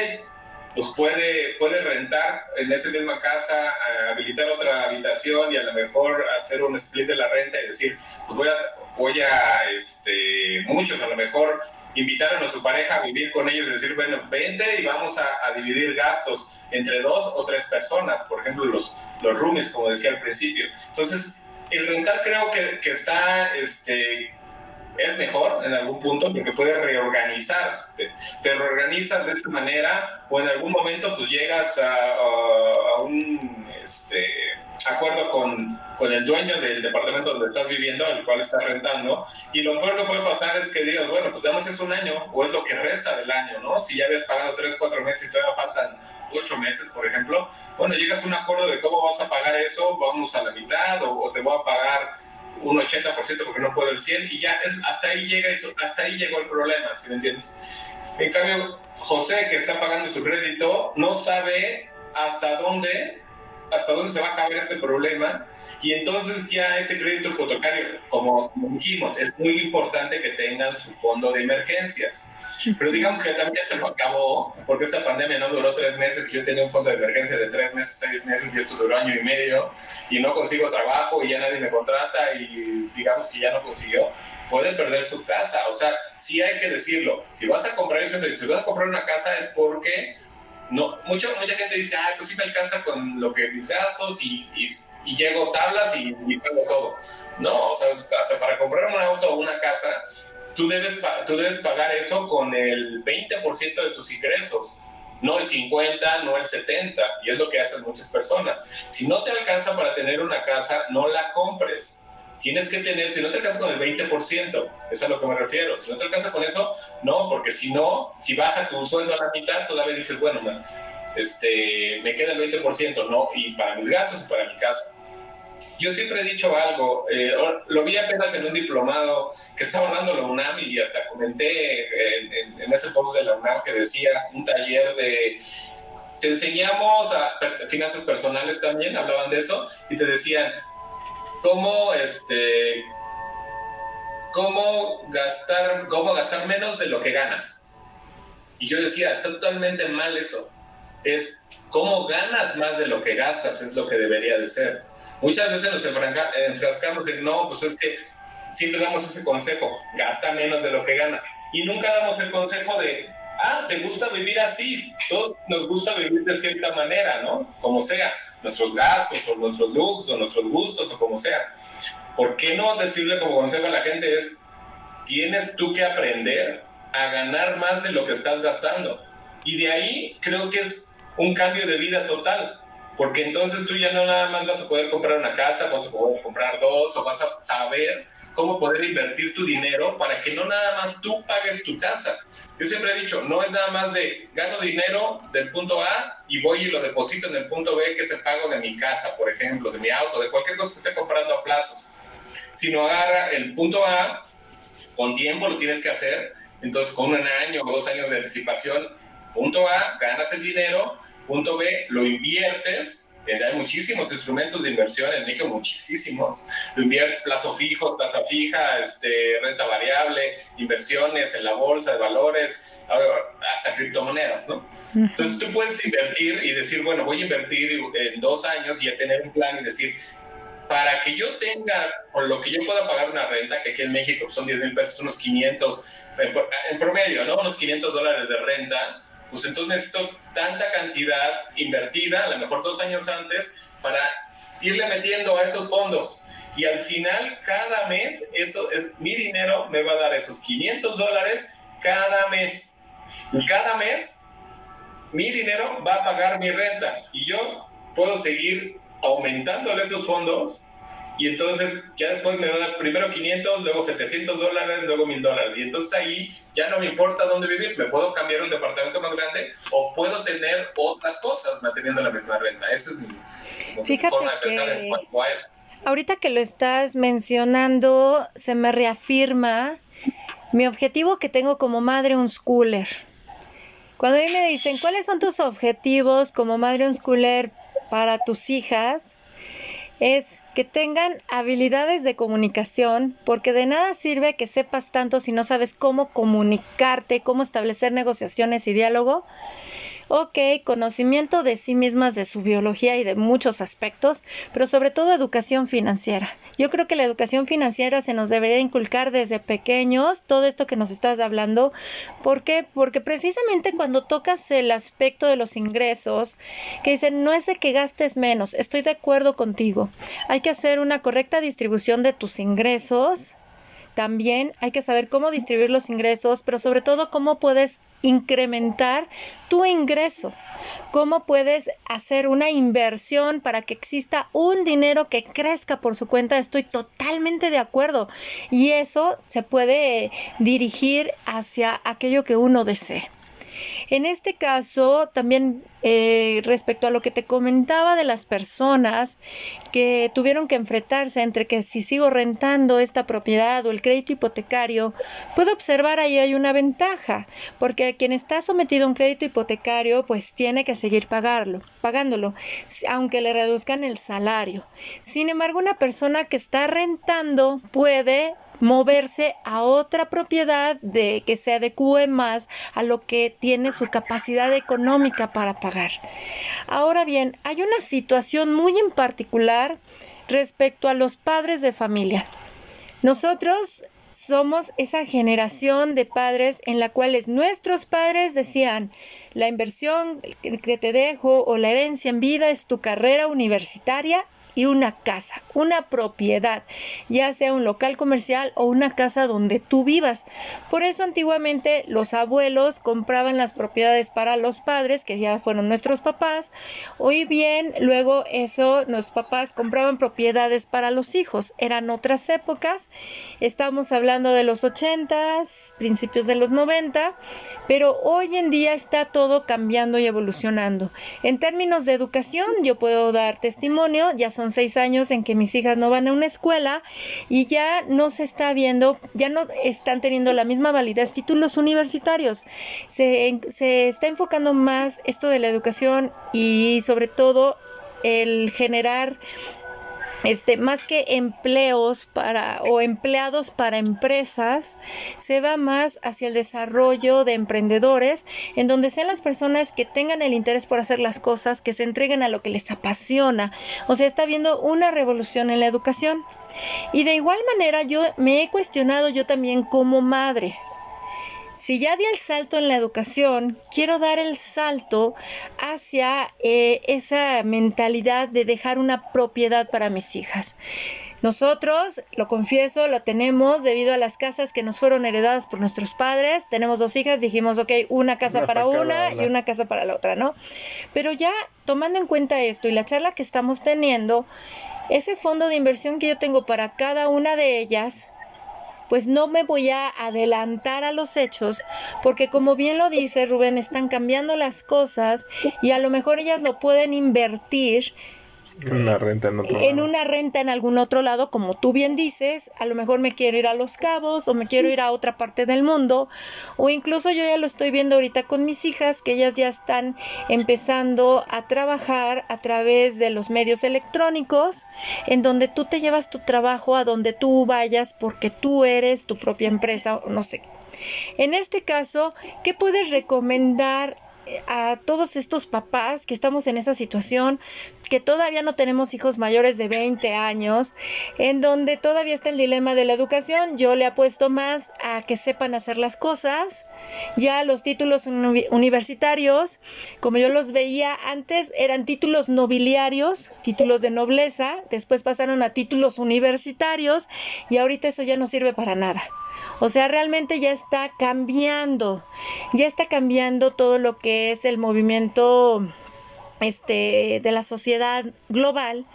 pues puede, puede rentar en esa misma casa, habilitar otra habitación y a lo mejor hacer un split de la renta y decir, pues voy a, voy a este, muchos a lo mejor invitaron a su pareja a vivir con ellos y decir, bueno, vente y vamos a, a, dividir gastos entre dos o tres personas, por ejemplo, los, los roomies, como decía al principio. Entonces, el rentar creo que, que está, este, es mejor en algún punto porque puedes reorganizar, te, reorganizas de esa manera o en algún momento pues llegas a, a, un este, acuerdo con, con, el dueño del departamento donde estás viviendo, el cual estás rentando, y lo peor que puede pasar es que digas, bueno, pues ya es un año o es lo que resta del año, ¿no? Si ya habías pagado 3, 4 meses y todavía faltan ocho meses, por ejemplo, bueno, llegas a un acuerdo de cómo vas a pagar eso, vamos a la mitad o, te voy a pagar un 80% porque no puedo el 100 y ya es, hasta ahí llega eso, hasta ahí llegó el problema, si me entiendes? En cambio, José que está pagando su crédito no sabe hasta dónde hasta dónde se va a acabar este problema y entonces ya ese crédito hipotecario, como dijimos, es muy importante que tengan su fondo de emergencias. Pero digamos que también se lo acabó, porque esta pandemia no duró tres meses, yo tenía un fondo de emergencia de tres meses, seis meses, y esto duró año y medio, y no consigo trabajo, y ya nadie me contrata, y digamos que ya no consiguió, puede perder su casa. O sea, sí hay que decirlo, si vas a comprar eso, si vas a comprar una casa es porque no, mucha, mucha gente dice, ah, pues sí me alcanza con lo que mis gastos y, y, llego tablas y, y, pago todo. No, o sea, hasta para comprar un auto o una casa, tú debes, tú debes pagar eso con el 20% de tus ingresos, no el 50, no el 70, y es lo que hacen muchas personas. Si no te alcanza para tener una casa, no la compres. Tienes que tener, si no te alcanza con el 20%, es a lo que me refiero. Si no te alcanza con eso, no, porque si no, si baja tu sueldo a la mitad, todavía dices, bueno, este, me queda el 20%, no, y para mis gastos y para mi casa yo siempre he dicho algo, eh, lo vi apenas en un diplomado que estaba dando la UNAM y hasta comenté en, ese post de la UNAM que decía un taller de te enseñamos a finanzas personales también, hablaban de eso, y te decían cómo este cómo gastar, cómo gastar menos de lo que ganas. Y yo decía, está totalmente mal eso. Es cómo ganas más de lo que gastas, es lo que debería de ser. Muchas veces nos enfrascamos en, no, pues es que siempre damos ese consejo, gasta menos de lo que ganas. Y nunca damos el consejo de, ah, te gusta vivir así, todos nos gusta vivir de cierta manera, ¿no? Como sea, nuestros gastos o nuestros looks o nuestros gustos o como sea. ¿Por qué no decirle como consejo a la gente es, tienes tú que aprender a ganar más de lo que estás gastando? Y de ahí creo que es un cambio de vida total, porque entonces tú ya no nada más vas a poder comprar una casa, vas a poder comprar dos o vas a saber cómo poder invertir tu dinero para que no nada más tú pagues tu casa. Yo siempre he dicho, no es nada más de gano dinero del punto A y voy y lo deposito en el punto B, que es el pago de mi casa, por ejemplo, de mi auto, de cualquier cosa que esté comprando a plazos, sino agarra el punto A, con tiempo lo tienes que hacer, entonces con un año o dos años de anticipación, punto A, ganas el dinero, punto B, lo inviertes hay muchísimos instrumentos de inversión en México, muchísimos. Lo inviertes plazo fijo, tasa fija, este, renta variable, inversiones en la bolsa de valores, hasta criptomonedas, ¿no? Entonces tú puedes invertir y decir, bueno, voy a invertir en dos años y ya tener un plan y decir, para que yo tenga, o lo que yo pueda pagar una renta, que aquí en México son 10 mil pesos, unos 500, en promedio, ¿no? Unos 500 dólares de renta, pues entonces necesito tanta cantidad invertida, a lo mejor dos años antes, para irle metiendo a esos fondos. Y al final, cada mes, eso es mi dinero me va a dar esos 500 dólares cada mes. Y cada mes, mi dinero va a pagar mi renta. Y yo puedo seguir aumentando esos fondos y entonces ya después me va a dar primero 500, luego 700 dólares, luego 1000 dólares. Y entonces ahí ya no me importa dónde vivir, me puedo cambiar a un departamento más grande o puedo tener otras cosas manteniendo la misma renta. Esa es mi, forma de pensar en cuanto a eso. Ahorita que lo estás mencionando, se me reafirma mi objetivo que tengo como madre un schooler. Cuando a mí me dicen, ¿cuáles son tus objetivos como madre un schooler para tus hijas? Es que tengan habilidades de comunicación, porque de nada sirve que sepas tanto si no sabes cómo comunicarte, cómo establecer negociaciones y diálogo. Ok, conocimiento de sí mismas, de su biología y de muchos aspectos, pero sobre todo educación financiera. Yo creo que la educación financiera se nos debería inculcar desde pequeños, todo esto que nos estás hablando. ¿Por qué? Porque precisamente cuando tocas el aspecto de los ingresos, que dicen, no es de que gastes menos, estoy de acuerdo contigo. Hay que hacer una correcta distribución de tus ingresos también hay que saber cómo distribuir los ingresos, pero sobre todo cómo puedes incrementar tu ingreso. ¿Cómo puedes hacer una inversión para que exista un dinero que crezca por su cuenta? Estoy totalmente de acuerdo. Y eso se puede dirigir hacia aquello que uno desee. En este caso, también eh, respecto a lo que te comentaba de las personas que tuvieron que enfrentarse entre que si sigo rentando esta propiedad o el crédito hipotecario, puedo observar ahí hay una ventaja, porque quien está sometido a un crédito hipotecario, pues tiene que seguir pagarlo, pagándolo, aunque le reduzcan el salario. Sin embargo, una persona que está rentando puede moverse a otra propiedad de que se adecue más a lo que tiene su capacidad económica para pagar. Ahora bien, hay una situación muy en particular respecto a los padres de familia. Nosotros somos esa generación de padres en la cual nuestros padres decían, la inversión que te dejo o la herencia en vida es tu carrera universitaria y una casa, una propiedad, ya sea un local comercial o una casa donde tú vivas. Por eso antiguamente los abuelos compraban las propiedades para los padres, que ya fueron nuestros papás. Hoy bien, luego eso, los papás compraban propiedades para los hijos. Eran otras épocas. Estamos hablando de los 80, principios de los 90, pero hoy en día está todo cambiando y evolucionando. En términos de educación, yo puedo dar testimonio, ya son seis años en que mis hijas no van a una escuela y ya no se está viendo, ya no están teniendo la misma validez títulos universitarios. Se, se está enfocando más esto de la educación y sobre todo el generar este, más que empleos para o empleados para empresas, se va más hacia el desarrollo de emprendedores, en donde sean las personas que tengan el interés por hacer las cosas, que se entreguen a lo que les apasiona. O sea, está habiendo una revolución en la educación. Y de igual manera yo me he cuestionado yo también como madre, si ya di el salto en la educación, quiero dar el salto hacia eh, esa mentalidad de dejar una propiedad para mis hijas. Nosotros, lo confieso, lo tenemos debido a las casas que nos fueron heredadas por nuestros padres. Tenemos dos hijas, dijimos, ok, una casa para una y una casa para la otra, ¿no? Pero ya tomando en cuenta esto y la charla que estamos teniendo, ese fondo de inversión que yo tengo para cada una de ellas, pues no me voy a adelantar a los hechos, porque como bien lo dice Rubén, están cambiando las cosas y a lo mejor ellas lo pueden invertir una renta en otro En una renta en algún otro lado, como tú bien dices, a lo mejor me quiero ir a Los Cabos o me quiero ir a otra parte del mundo, o incluso yo ya lo estoy viendo ahorita con mis hijas, que ellas ya están empezando a trabajar a través de los medios electrónicos, en donde tú te llevas tu trabajo a donde tú vayas porque tú eres tu propia empresa, no sé. En este caso, ¿qué puedes recomendar a todos estos papás que estamos en esa situación, que todavía no tenemos hijos mayores de 20 años, en donde todavía está el dilema de la educación, yo le apuesto más a que sepan hacer las cosas. Ya los títulos universitarios, como yo los veía antes, eran títulos nobiliarios, títulos de nobleza, después pasaron a títulos universitarios y ahorita eso ya no sirve para nada. O sea, realmente ya está cambiando, ya está cambiando todo lo que es el movimiento este, de la sociedad global.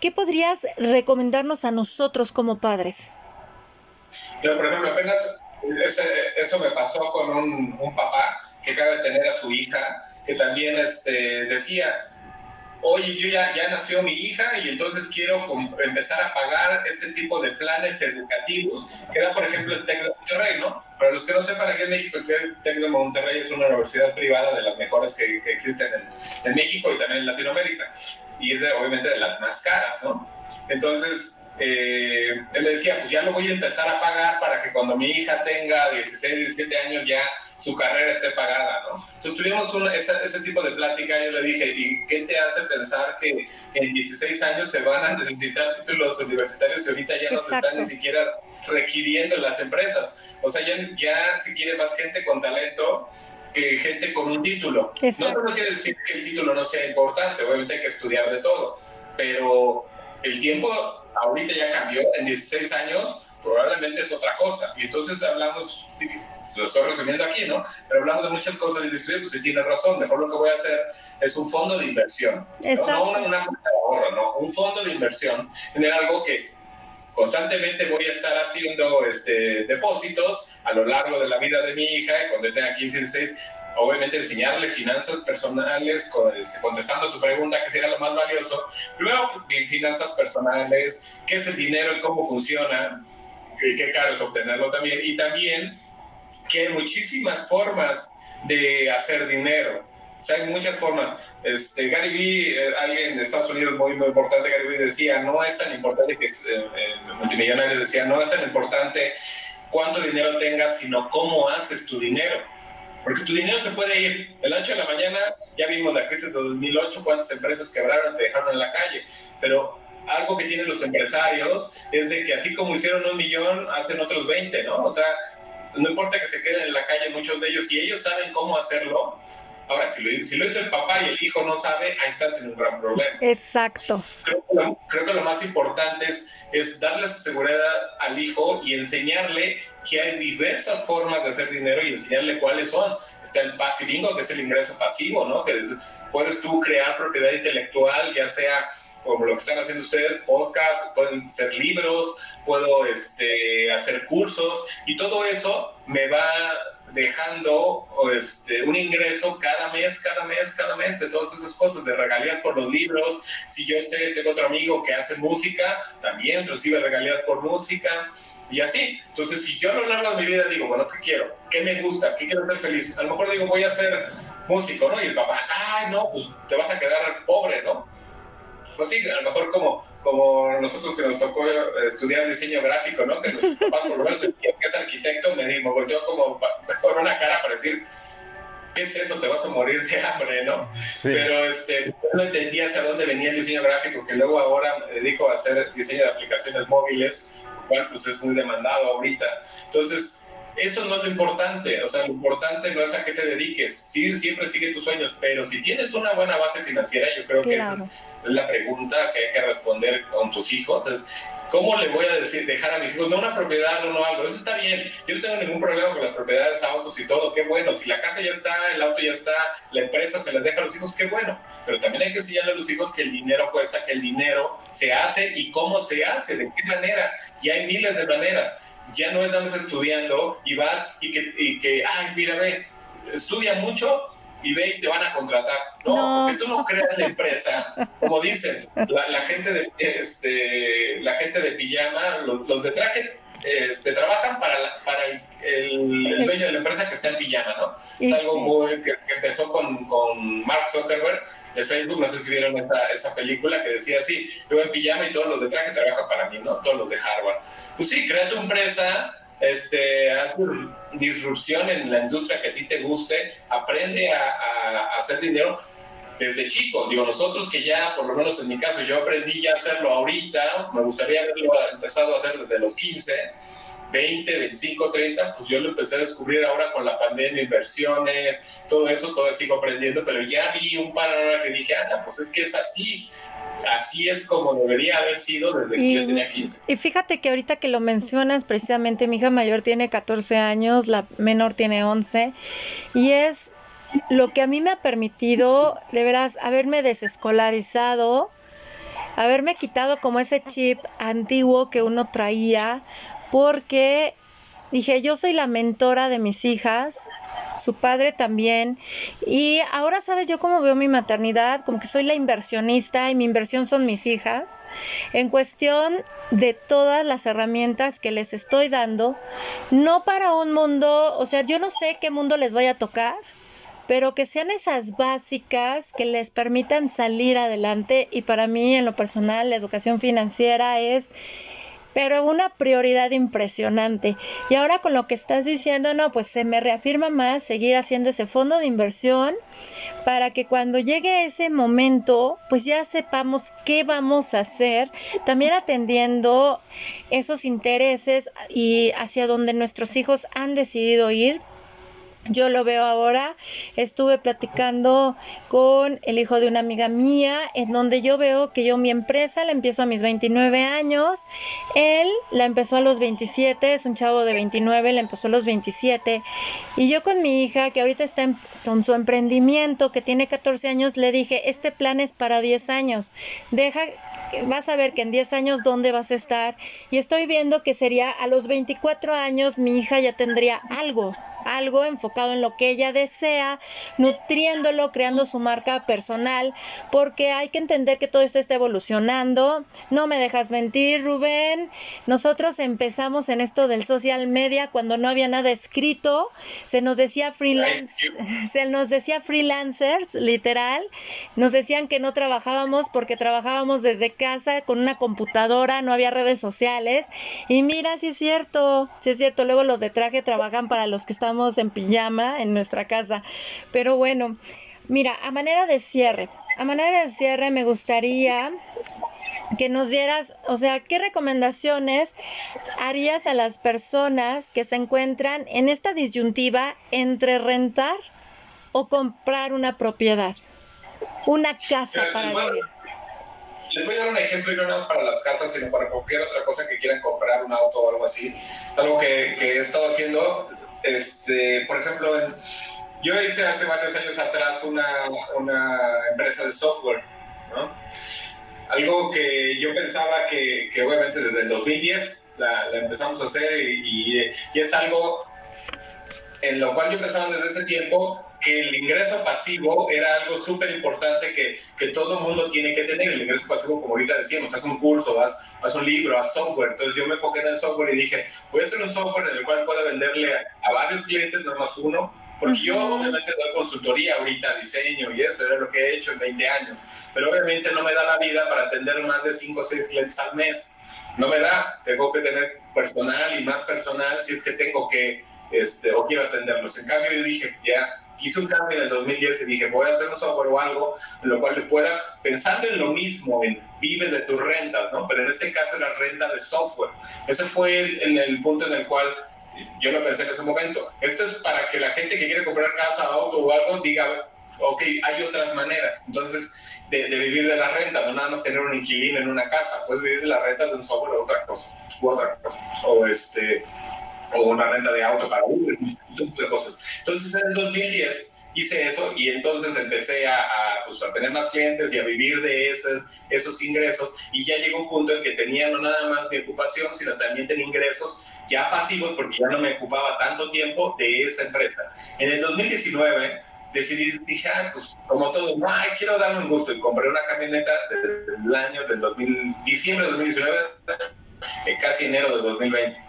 ¿Qué podrías recomendarnos a nosotros como padres? Yo, por ejemplo, apenas eso me pasó con un, un, papá que acaba de tener a su hija, que también este, decía, oye, yo ya, ya nació mi hija y entonces quiero empezar a pagar este tipo de planes educativos, que por ejemplo, el de Monterrey, ¿no? Para los que no sepan, aquí en México, el TEC de Monterrey es una universidad privada de las mejores que, existen en, México y también en Latinoamérica, y es obviamente de las más caras, ¿no? Entonces, eh, él me decía, pues ya lo voy a empezar a pagar para que cuando mi hija tenga 16, 17 años ya su carrera esté pagada, ¿no? Entonces tuvimos ese tipo de plática, yo le dije, ¿y qué te hace pensar que en 16 años se van a necesitar títulos universitarios y ahorita ya no se están ni siquiera requiriendo las empresas? O sea, ya, ya si quiere más gente con talento que gente con un título. No, no quiere decir que el título no sea importante, obviamente hay que estudiar de todo, pero el tiempo ahorita ya cambió, en 16 años probablemente es otra cosa. Y entonces hablamos lo estoy resumiendo aquí, ¿no? Pero hablamos de muchas cosas y dice, pues si tiene razón, mejor lo que voy a hacer es un fondo de inversión, ¿no? no una, una cuenta de ahorro, ¿no? Un fondo de inversión, tener algo que constantemente voy a estar haciendo este, depósitos a lo largo de la vida de mi hija y cuando tenga 15, 16, obviamente enseñarle finanzas personales, este, contestando tu pregunta, que sería lo más valioso. Luego, finanzas personales, qué es el dinero y cómo funciona, y qué caro es obtenerlo también. Y también que hay muchísimas formas de hacer dinero. O sea, hay muchas formas. Este, Gary Vee, eh, alguien de Estados Unidos muy, muy importante, Gary Vee decía, no es tan importante que es, eh, multimillonario decía, no es tan importante cuánto dinero tengas, sino cómo haces tu dinero. Porque tu dinero se puede ir. El 8 de la mañana, ya vimos la crisis de 2008, cuántas empresas quebraron, te dejaron en la calle. Pero algo que tienen los empresarios es de que así como hicieron un millón, hacen otros 20, ¿no? O sea, no importa que se queden en la calle muchos de ellos, si ellos saben cómo hacerlo, ahora, si lo, si lo hizo el papá y el hijo no sabe, ahí estás en un gran problema. Exacto. Creo que lo, creo que lo más importante es, es darle esa seguridad al hijo y enseñarle que hay diversas formas de hacer dinero y enseñarle cuáles son. Está el pasivingo, que es el ingreso pasivo, ¿no? Que puedes tú crear propiedad intelectual, ya sea como lo que están haciendo ustedes, podcasts, pueden ser libros, puedo este, hacer cursos y todo eso me va dejando este, un ingreso cada mes, cada mes, cada mes de todas esas cosas, de regalías por los libros. Si yo sé, tengo otro amigo que hace música, también recibe regalías por música y así. Entonces, si yo a lo largo de mi vida digo, bueno, ¿qué quiero? ¿Qué me gusta? ¿Qué quiero ser feliz? A lo mejor digo, voy a ser músico, ¿no? Y el papá, ay, no, pues te vas a quedar pobre, ¿no? Pues sí, a lo mejor como, como nosotros que nos tocó eh, estudiar diseño gráfico, ¿no? Que nuestro papá por lo menos que es arquitecto me, me volteó como con una cara para decir, ¿qué es eso? Te vas a morir de hambre, ¿no? Pero este, no entendía hacia dónde venía el diseño gráfico, que luego ahora me dedico a hacer diseño de aplicaciones móviles, cual pues es muy demandado ahorita. Entonces, eso no es lo importante, o sea, lo importante no es a qué te dediques, sí, siempre sigue tus sueños, pero si tienes una buena base financiera, yo creo que esa es la pregunta que hay que responder con tus hijos, es ¿cómo le voy a decir, dejar a mis hijos, no una propiedad o no algo? Eso está bien, yo no tengo ningún problema con las propiedades, autos y todo, qué bueno, si la casa ya está, el auto ya está, la empresa se les deja a los hijos, qué bueno, pero también hay que enseñarle a los hijos que el dinero cuesta, que el dinero se hace y cómo se hace, de qué manera, y hay miles de maneras ya no estamos estudiando y vas y que, y que ay, mira, ve, estudia mucho y ve y te van a contratar. No, porque tú no creas la empresa, como dicen, la, gente de este, la gente de pijama, los, de traje este, trabajan para, para el, dueño de la empresa que está en pijama, ¿no? Es algo muy, que, empezó con, con, Mark Zuckerberg de Facebook, no sé si vieron esa, esa película que decía así, yo en pijama y todos los de traje trabajan para mí, ¿no? Todos los de Harvard. Pues sí, crea tu empresa, este, haz disrupción en la industria que a ti te guste, aprende a, a, hacer dinero desde chico. Digo, nosotros que ya, por lo menos en mi caso, yo aprendí ya a hacerlo ahorita, me gustaría haberlo empezado a hacer desde los 15, 20, 25, 30, pues yo lo empecé a descubrir ahora con la pandemia, inversiones, todo eso, todavía sigo aprendiendo, pero ya vi un panorama que dije, ah, pues es que es así, así es como debería haber sido desde que yo tenía 15. Y fíjate que ahorita que lo mencionas, precisamente mi hija mayor tiene 14 años, la menor tiene 11, y es lo que a mí me ha permitido, de veras, haberme desescolarizado, haberme quitado como ese chip antiguo que uno traía, porque dije, yo soy la mentora de mis hijas, su padre también. Y ahora sabes yo cómo veo mi maternidad, como que soy la inversionista y mi inversión son mis hijas. En cuestión de todas las herramientas que les estoy dando, no para un mundo, o sea, yo no sé qué mundo les vaya a tocar, pero que sean esas básicas que les permitan salir adelante y para mí en lo personal la educación financiera es pero una prioridad impresionante. Y ahora con lo que estás diciendo, no, pues se me reafirma más seguir haciendo ese fondo de inversión para que cuando llegue ese momento, pues ya sepamos qué vamos a hacer, también atendiendo esos intereses y hacia donde nuestros hijos han decidido ir yo lo veo ahora. Estuve platicando con el hijo de una amiga mía, en donde yo veo que yo mi empresa la empiezo a mis 29 años, él la empezó a los 27, es un chavo de 29, la empezó a los 27, y yo con mi hija, que ahorita está en, con su emprendimiento, que tiene 14 años, le dije, este plan es para 10 años, deja, vas a ver que en 10 años dónde vas a estar, y estoy viendo que sería a los 24 años mi hija ya tendría algo, algo enfocado en lo que ella desea, nutriéndolo, creando su marca personal, porque hay que entender que todo esto está evolucionando. No me dejas mentir, Rubén. Nosotros empezamos en esto del social media cuando no había nada escrito, se nos decía freelance, se nos decía freelancers, literal. Nos decían que no trabajábamos porque trabajábamos desde casa con una computadora, no había redes sociales. Y mira, si es cierto, si es cierto, luego los de traje trabajan para los que están en pijama en nuestra casa. Pero bueno, mira, a manera de cierre, a manera de cierre me gustaría que nos dieras, o sea, ¿qué recomendaciones harías a las personas que se encuentran en esta disyuntiva entre rentar o comprar una propiedad, una casa para vivir? Les voy a dar un ejemplo y no nada más para las casas, sino para cualquier otra cosa que quieran comprar, un auto o algo así. Es algo que, que he estado haciendo este, por ejemplo, yo hice hace varios años atrás una, una empresa de software, ¿no? Algo que yo pensaba que, obviamente desde el 2010 la, empezamos a hacer y, y, es algo en lo cual yo pensaba desde ese tiempo que el ingreso pasivo era algo súper importante que, que, todo mundo tiene que tener. El ingreso pasivo, como ahorita decíamos, haz un curso, vas, vas un libro, haz software. Entonces yo me enfoqué en el software y dije, voy a hacer un software en el cual pueda venderle a, varios clientes, no más uno, Porque yo obviamente doy consultoría ahorita, diseño y esto, era lo que he hecho en 20 años, pero obviamente no me da la vida para atender más de 5 o 6 clientes al mes. No me da, tengo que tener personal y más personal si es que tengo que, este, o quiero atenderlos. En cambio yo dije, ya, hice un cambio en el 2010 y dije, voy a hacer un software o algo en lo cual le pueda, pensando en lo mismo, en vive de tus rentas, ¿no? Pero en este caso era renta de software. Ese fue el punto en el cual yo lo pensé en ese momento. Esto es para que la gente que quiere comprar casa, auto o algo diga, ok, hay otras maneras. Entonces, de, vivir de la renta, no nada más tener un inquilino en una casa, puedes vivir de la renta de un software o otra cosa, u otra cosa. O este o una renta de auto para Uber, un tipo de cosas. Entonces, en el 2010 hice eso y entonces empecé a, pues, a, tener más clientes y a vivir de esos, esos ingresos y ya llegó un punto en que tenía no nada más mi ocupación, sino también tenía ingresos ya pasivos porque ya no me ocupaba tanto tiempo de esa empresa. En el 2019 decidí, dije, ah, pues como todo, no, quiero darme un gusto y compré una camioneta desde el año del 2000, diciembre de 2019, casi enero de 2020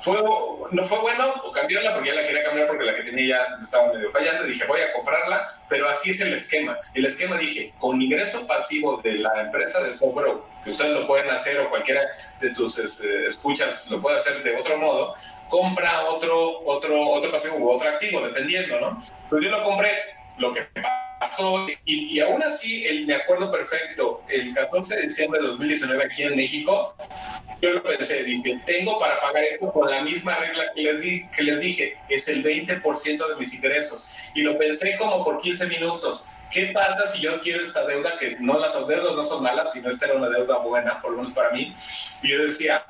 fue, no fue bueno cambiarla porque ya la quería cambiar porque la que tenía ya estaba medio fallando. Dije, voy a comprarla, pero así es el esquema. El esquema dije, con ingreso pasivo de la empresa de software, que ustedes lo pueden hacer o cualquiera de tus este, escuchas lo puede hacer de otro modo, compra otro, otro, otro pasivo u otro activo, dependiendo, ¿no? Pero yo lo compré, lo que pasó, y, y aún así, el, me acuerdo perfecto, el 14 de diciembre de 2019 aquí en México, yo lo pensé, dije, tengo para pagar esto con la misma regla que les, di, que les dije, es el 20% de mis ingresos. Y lo pensé como por 15 minutos. ¿Qué pasa si yo quiero esta deuda? Que no las deudas no son malas, sino esta era una deuda buena, por lo menos para mí. Y yo decía,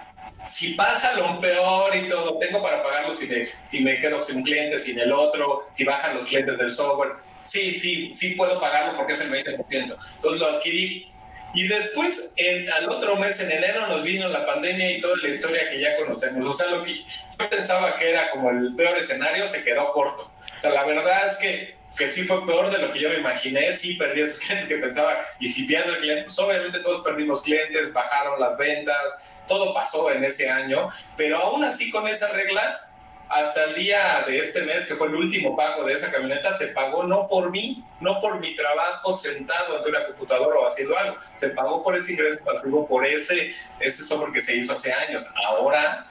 si pasa lo peor y todo, tengo para pagarlo si me, si me quedo sin un cliente, sin el otro, si bajan los clientes del software. Sí, sí, sí puedo pagarlo porque es el 20%. Entonces lo adquirí y después, al otro mes, en enero, nos vino la pandemia y toda la historia que ya conocemos. O sea, lo que yo pensaba que era como el peor escenario se quedó corto. O sea, la verdad es que, que sí fue peor de lo que yo me imaginé. Sí perdí esos clientes que pensaba, y si pierdo el cliente, pues obviamente todos perdimos clientes, bajaron las ventas, todo pasó en ese año. Pero aún así, con esa regla, hasta el día de este mes, que fue el último pago de esa camioneta, se pagó no por mí, no por mi trabajo sentado ante una computadora o haciendo algo, se pagó por ese ingreso pasivo, por ese, ese software que se hizo hace años. Ahora,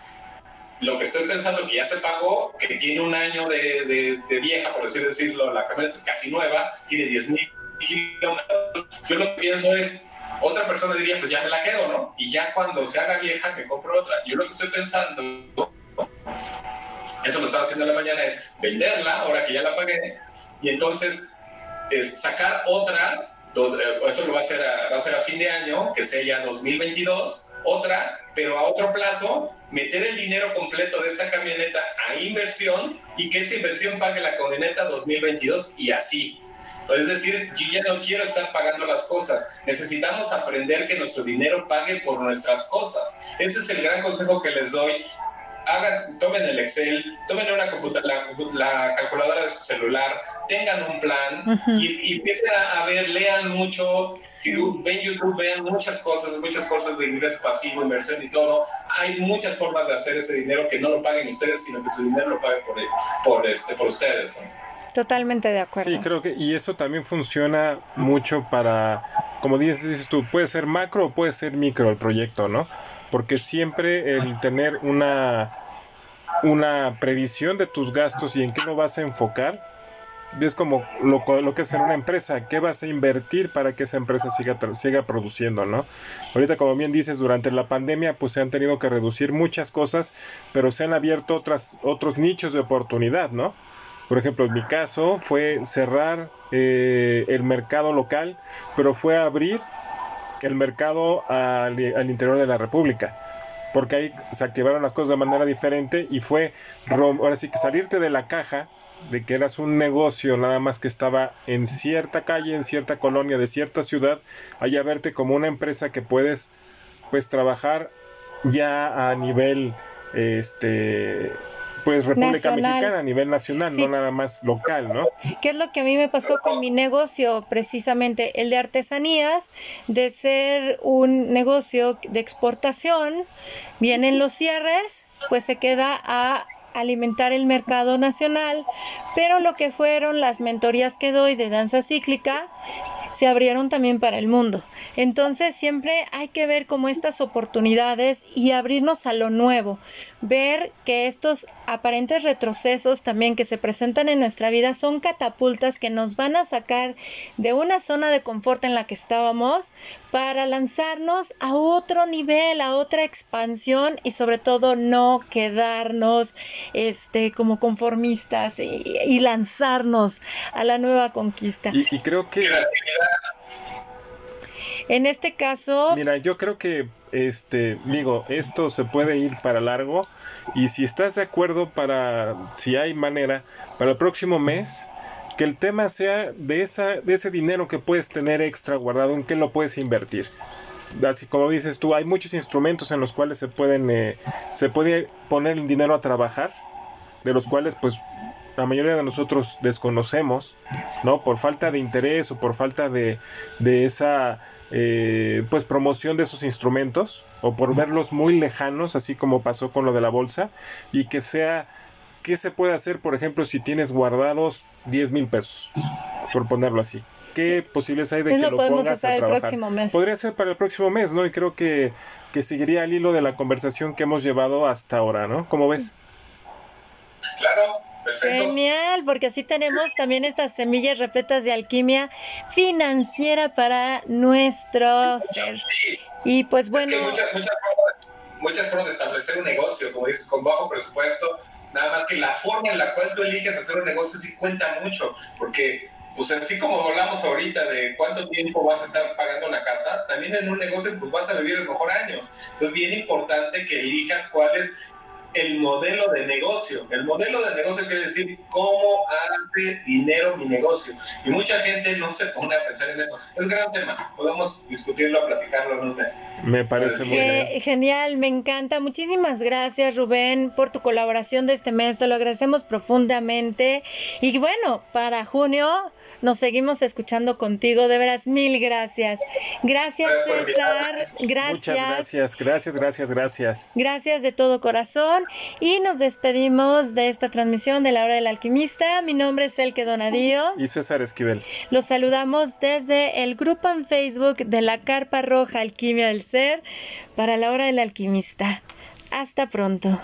lo que estoy pensando que ya se pagó, que tiene un año de, de, vieja, por así decirlo, la camioneta es casi nueva, tiene 10 mil kilómetros, yo lo que pienso es, otra persona diría, pues ya me la quedo, ¿no? Y ya cuando se haga vieja me compro otra. Yo lo que estoy pensando eso lo estaba haciendo en la mañana, es venderla, ahora que ya la pagué, y entonces es sacar otra, eh, eso lo va a, hacer a, va a ser a fin de año, que sea ya 2022, otra, pero a otro plazo, meter el dinero completo de esta camioneta a inversión y que esa inversión pague la camioneta 2022 y así. Es decir, yo ya no quiero estar pagando las cosas. Necesitamos aprender que nuestro dinero pague por nuestras cosas. Ese es el gran consejo que les doy hagan, tomen el Excel, tomen una la, la, calculadora de su celular, tengan un plan y, empiecen a, ver, lean mucho, si ven YouTube, vean muchas cosas, muchas cosas de ingreso pasivo, inversión y todo. Hay muchas formas de hacer ese dinero que no lo paguen ustedes, sino que su dinero lo pague por, por, este, por ustedes. Totalmente de acuerdo. Sí, creo que, y eso también funciona mucho para, como dices, dices tú, puede ser macro o puede ser micro el proyecto, ¿no? Porque siempre el tener una, una previsión de tus gastos y en qué lo vas a enfocar, es como lo, lo, que es en una empresa, qué vas a invertir para que esa empresa siga, siga produciendo, ¿no? Ahorita, como bien dices, durante la pandemia, pues se han tenido que reducir muchas cosas, pero se han abierto otras, otros nichos de oportunidad, ¿no? Por ejemplo, en mi caso fue cerrar eh, el mercado local, pero fue abrir el mercado al, interior de la República porque ahí se activaron las cosas de manera diferente y fue ahora sí que salirte de la caja de que eras un negocio nada más que estaba en cierta calle, en cierta colonia de cierta ciudad, allá verte como una empresa que puedes pues trabajar ya a nivel este pues República Mexicana a nivel nacional, no nada más local, ¿no? ¿Qué es lo que a mí me pasó con mi negocio? Precisamente el de artesanías, de ser un negocio de exportación, vienen los cierres, pues se queda a alimentar el mercado nacional, pero lo que fueron las mentorías que doy de danza cíclica se abrieron también para el mundo. Entonces siempre hay que ver como estas oportunidades y abrirnos a lo nuevo, ver que estos aparentes retrocesos también que se presentan en nuestra vida son catapultas que nos van a sacar de una zona de confort en la que estábamos para lanzarnos a otro nivel, a otra expansión y sobre todo no quedarnos este como conformistas y, lanzarnos a la nueva conquista. Y, y creo que en este caso... Mira, yo creo que, este, digo, esto se puede ir para largo y si estás de acuerdo para, si hay manera, para el próximo mes, que el tema sea de, esa, de ese dinero que puedes tener extra guardado, en qué lo puedes invertir. Así como dices tú, hay muchos instrumentos en los cuales se pueden, eh, se puede poner el dinero a trabajar, de los cuales pues la mayoría de nosotros desconocemos, ¿no? Por falta de interés o por falta de, de esa eh, pues promoción de esos instrumentos o por verlos muy lejanos, así como pasó con lo de la bolsa, y que sea, ¿qué se puede hacer, por ejemplo, si tienes guardados 10 mil pesos, por ponerlo así? ¿Qué posibilidades hay de que lo pongas a trabajar? Podría ser para el próximo mes, ¿no? Y creo que, que seguiría el hilo de la conversación que hemos llevado hasta ahora, ¿no? ¿Cómo ves? Claro, Genial, porque así tenemos también estas semillas repletas de alquimia financiera para nuestro ser. Y pues bueno. muchas, formas, de establecer un negocio, como dices, con bajo presupuesto. Nada más que la forma en la cual tú eliges hacer un negocio sí cuenta mucho, porque pues así como hablamos ahorita de cuánto tiempo vas a estar pagando la casa, también en un negocio pues vas a vivir los mejor años. Entonces es bien importante que elijas cuál es el modelo de negocio. El modelo de negocio quiere decir cómo hace dinero mi negocio. Y mucha gente no se pone a pensar en eso. Es un gran tema. Podemos discutirlo, platicarlo en un mes. Me parece muy bien. Genial, me encanta. Muchísimas gracias, Rubén, por tu colaboración de este mes. Te lo agradecemos profundamente. Y bueno, para junio nos seguimos escuchando contigo. De veras, mil gracias. Gracias, César. Gracias. Muchas gracias, gracias, gracias, gracias. Gracias de todo corazón. Y nos despedimos de esta transmisión de la hora del alquimista. Mi nombre es Elke Donadío. Y César Esquivel. Los saludamos desde el grupo en Facebook de la Carpa Roja Alquimia del Ser para la hora del alquimista. Hasta pronto.